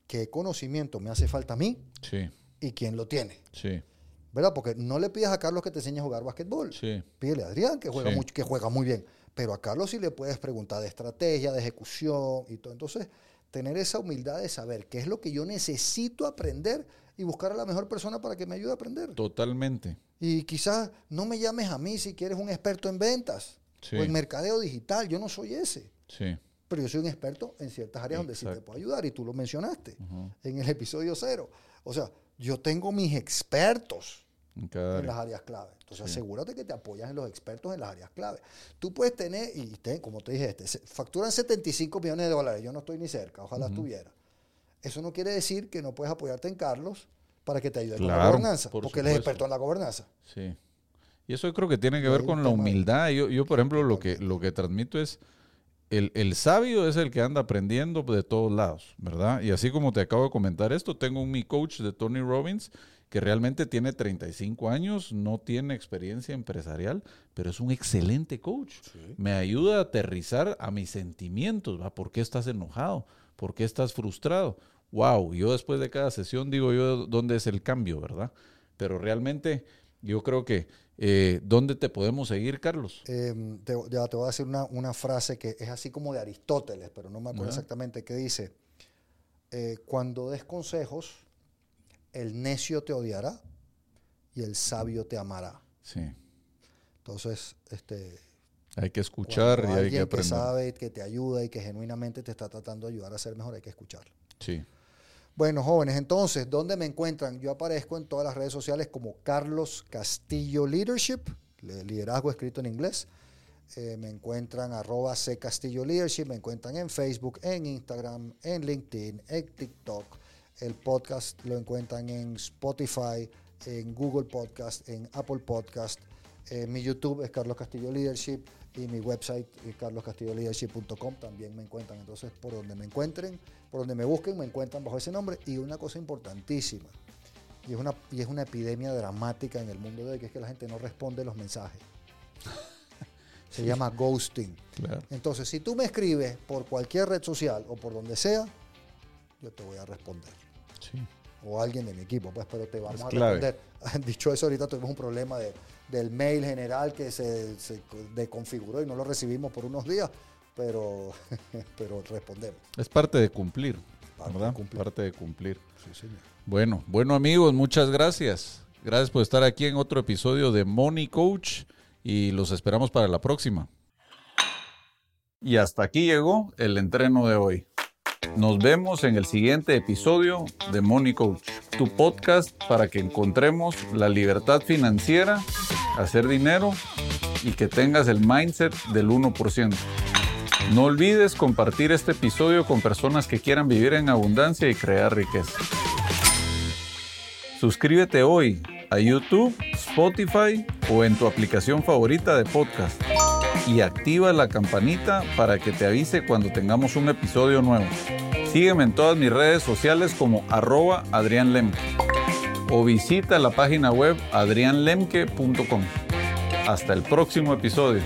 ¿qué conocimiento me hace falta a mí Sí, y quién lo tiene? sí, ¿Verdad? Porque no le pidas a Carlos que te enseñe a jugar basquetbol. sí, Pídele a Adrián, que juega, Sí. mucho, que juega muy bien. Pero a Carlos sí le puedes preguntar de estrategia, de ejecución y todo. Entonces, tener esa humildad de saber qué es lo que yo necesito aprender y buscar a la mejor persona para que me ayude a aprender. totalmente. Y quizás no me llames a mí si quieres un experto en ventas Sí. o en mercadeo digital. Yo no soy ese. Sí, Pero yo soy un experto en ciertas áreas donde sí te puedo ayudar y tú lo mencionaste en el episodio cero. O sea, yo tengo mis expertos en cada en las área. áreas clave. Entonces, Sí. asegúrate que te apoyas en los expertos en las áreas clave. Tú puedes tener, y te- como te dije, este, facturan 75 millones de dólares. Yo no estoy ni cerca, ojalá estuviera. Eso no quiere decir que no puedes apoyarte en Carlos para que te ayude con la Claro, gobernanza, por porque él es experto en la gobernanza. Sí. Y eso yo creo que tiene que ver con la humildad. Yo, yo, por ejemplo, lo que, lo que transmito es, el, el sabio es el que anda aprendiendo de todos lados, ¿verdad? Y así como te acabo de comentar esto, tengo un mi coach de Tony Robbins que realmente tiene 35 años, no tiene experiencia empresarial, pero es un excelente coach. Me ayuda a aterrizar a mis sentimientos, ¿va? ¿Por qué estás enojado? ¿Por qué estás frustrado? Wow, yo después de cada sesión digo yo dónde es el cambio, ¿verdad? Pero realmente yo creo que, eh, ¿dónde te podemos seguir, Carlos? Eh, te, ya te voy a decir una, una frase que es así como de Aristóteles, pero no me acuerdo exactamente qué dice. Eh, cuando des consejos, el necio te odiará y el sabio te amará. Sí, Entonces, este, hay que escuchar y hay que alguien que aprender. sabe, que te ayuda y que genuinamente te está tratando de ayudar a ser mejor, hay que escucharlo. Sí, Bueno, jóvenes, entonces, ¿dónde me encuentran? Yo aparezco en todas las redes sociales como Carlos Castillo Leadership, le- liderazgo escrito en inglés. Eh, me encuentran arroba C Castillo Leadership, me encuentran en Facebook, en Instagram, en LinkedIn, en TikTok. El podcast lo encuentran en Spotify, en Google Podcast, en Apple Podcast. Eh, mi YouTube es Carlos Castillo Leadership y mi website es carloscastilloleadership.com. También me encuentran. Entonces, por donde me encuentren, por donde me busquen, me encuentran bajo ese nombre. Y una cosa importantísima, y es una, y es una epidemia dramática en el mundo de hoy, que es que la gente no responde los mensajes. Se llama ghosting. Claro. Entonces, si tú me escribes por cualquier red social o por donde sea, yo te voy a responder. Sí. O alguien de mi equipo, pues, pero te vamos Es a clave. responder. Dicho eso, ahorita tuvimos un problema de- del mail general que se, se deconfiguró y no lo recibimos por unos días, pero, pero respondemos. Es parte de cumplir, Parte de ¿verdad? cumplir. Parte de cumplir. Sí, señor. Bueno, bueno amigos, muchas gracias. Gracias por estar aquí en otro episodio de Money Coach y los esperamos para la próxima. Y hasta aquí llegó el entreno de hoy. Nos vemos en el siguiente episodio de Money Coach, tu podcast para que encontremos la libertad financiera, hacer dinero y que tengas el mindset del 1%. No olvides compartir este episodio con personas que quieran vivir en abundancia y crear riqueza. Suscríbete hoy a YouTube, Spotify o en tu aplicación favorita de podcast y activa la campanita para que te avise cuando tengamos un episodio nuevo. Sígueme en todas mis redes sociales como arroba Adrián Lemke o visita la página web adrianlemke.com. Hasta el próximo episodio.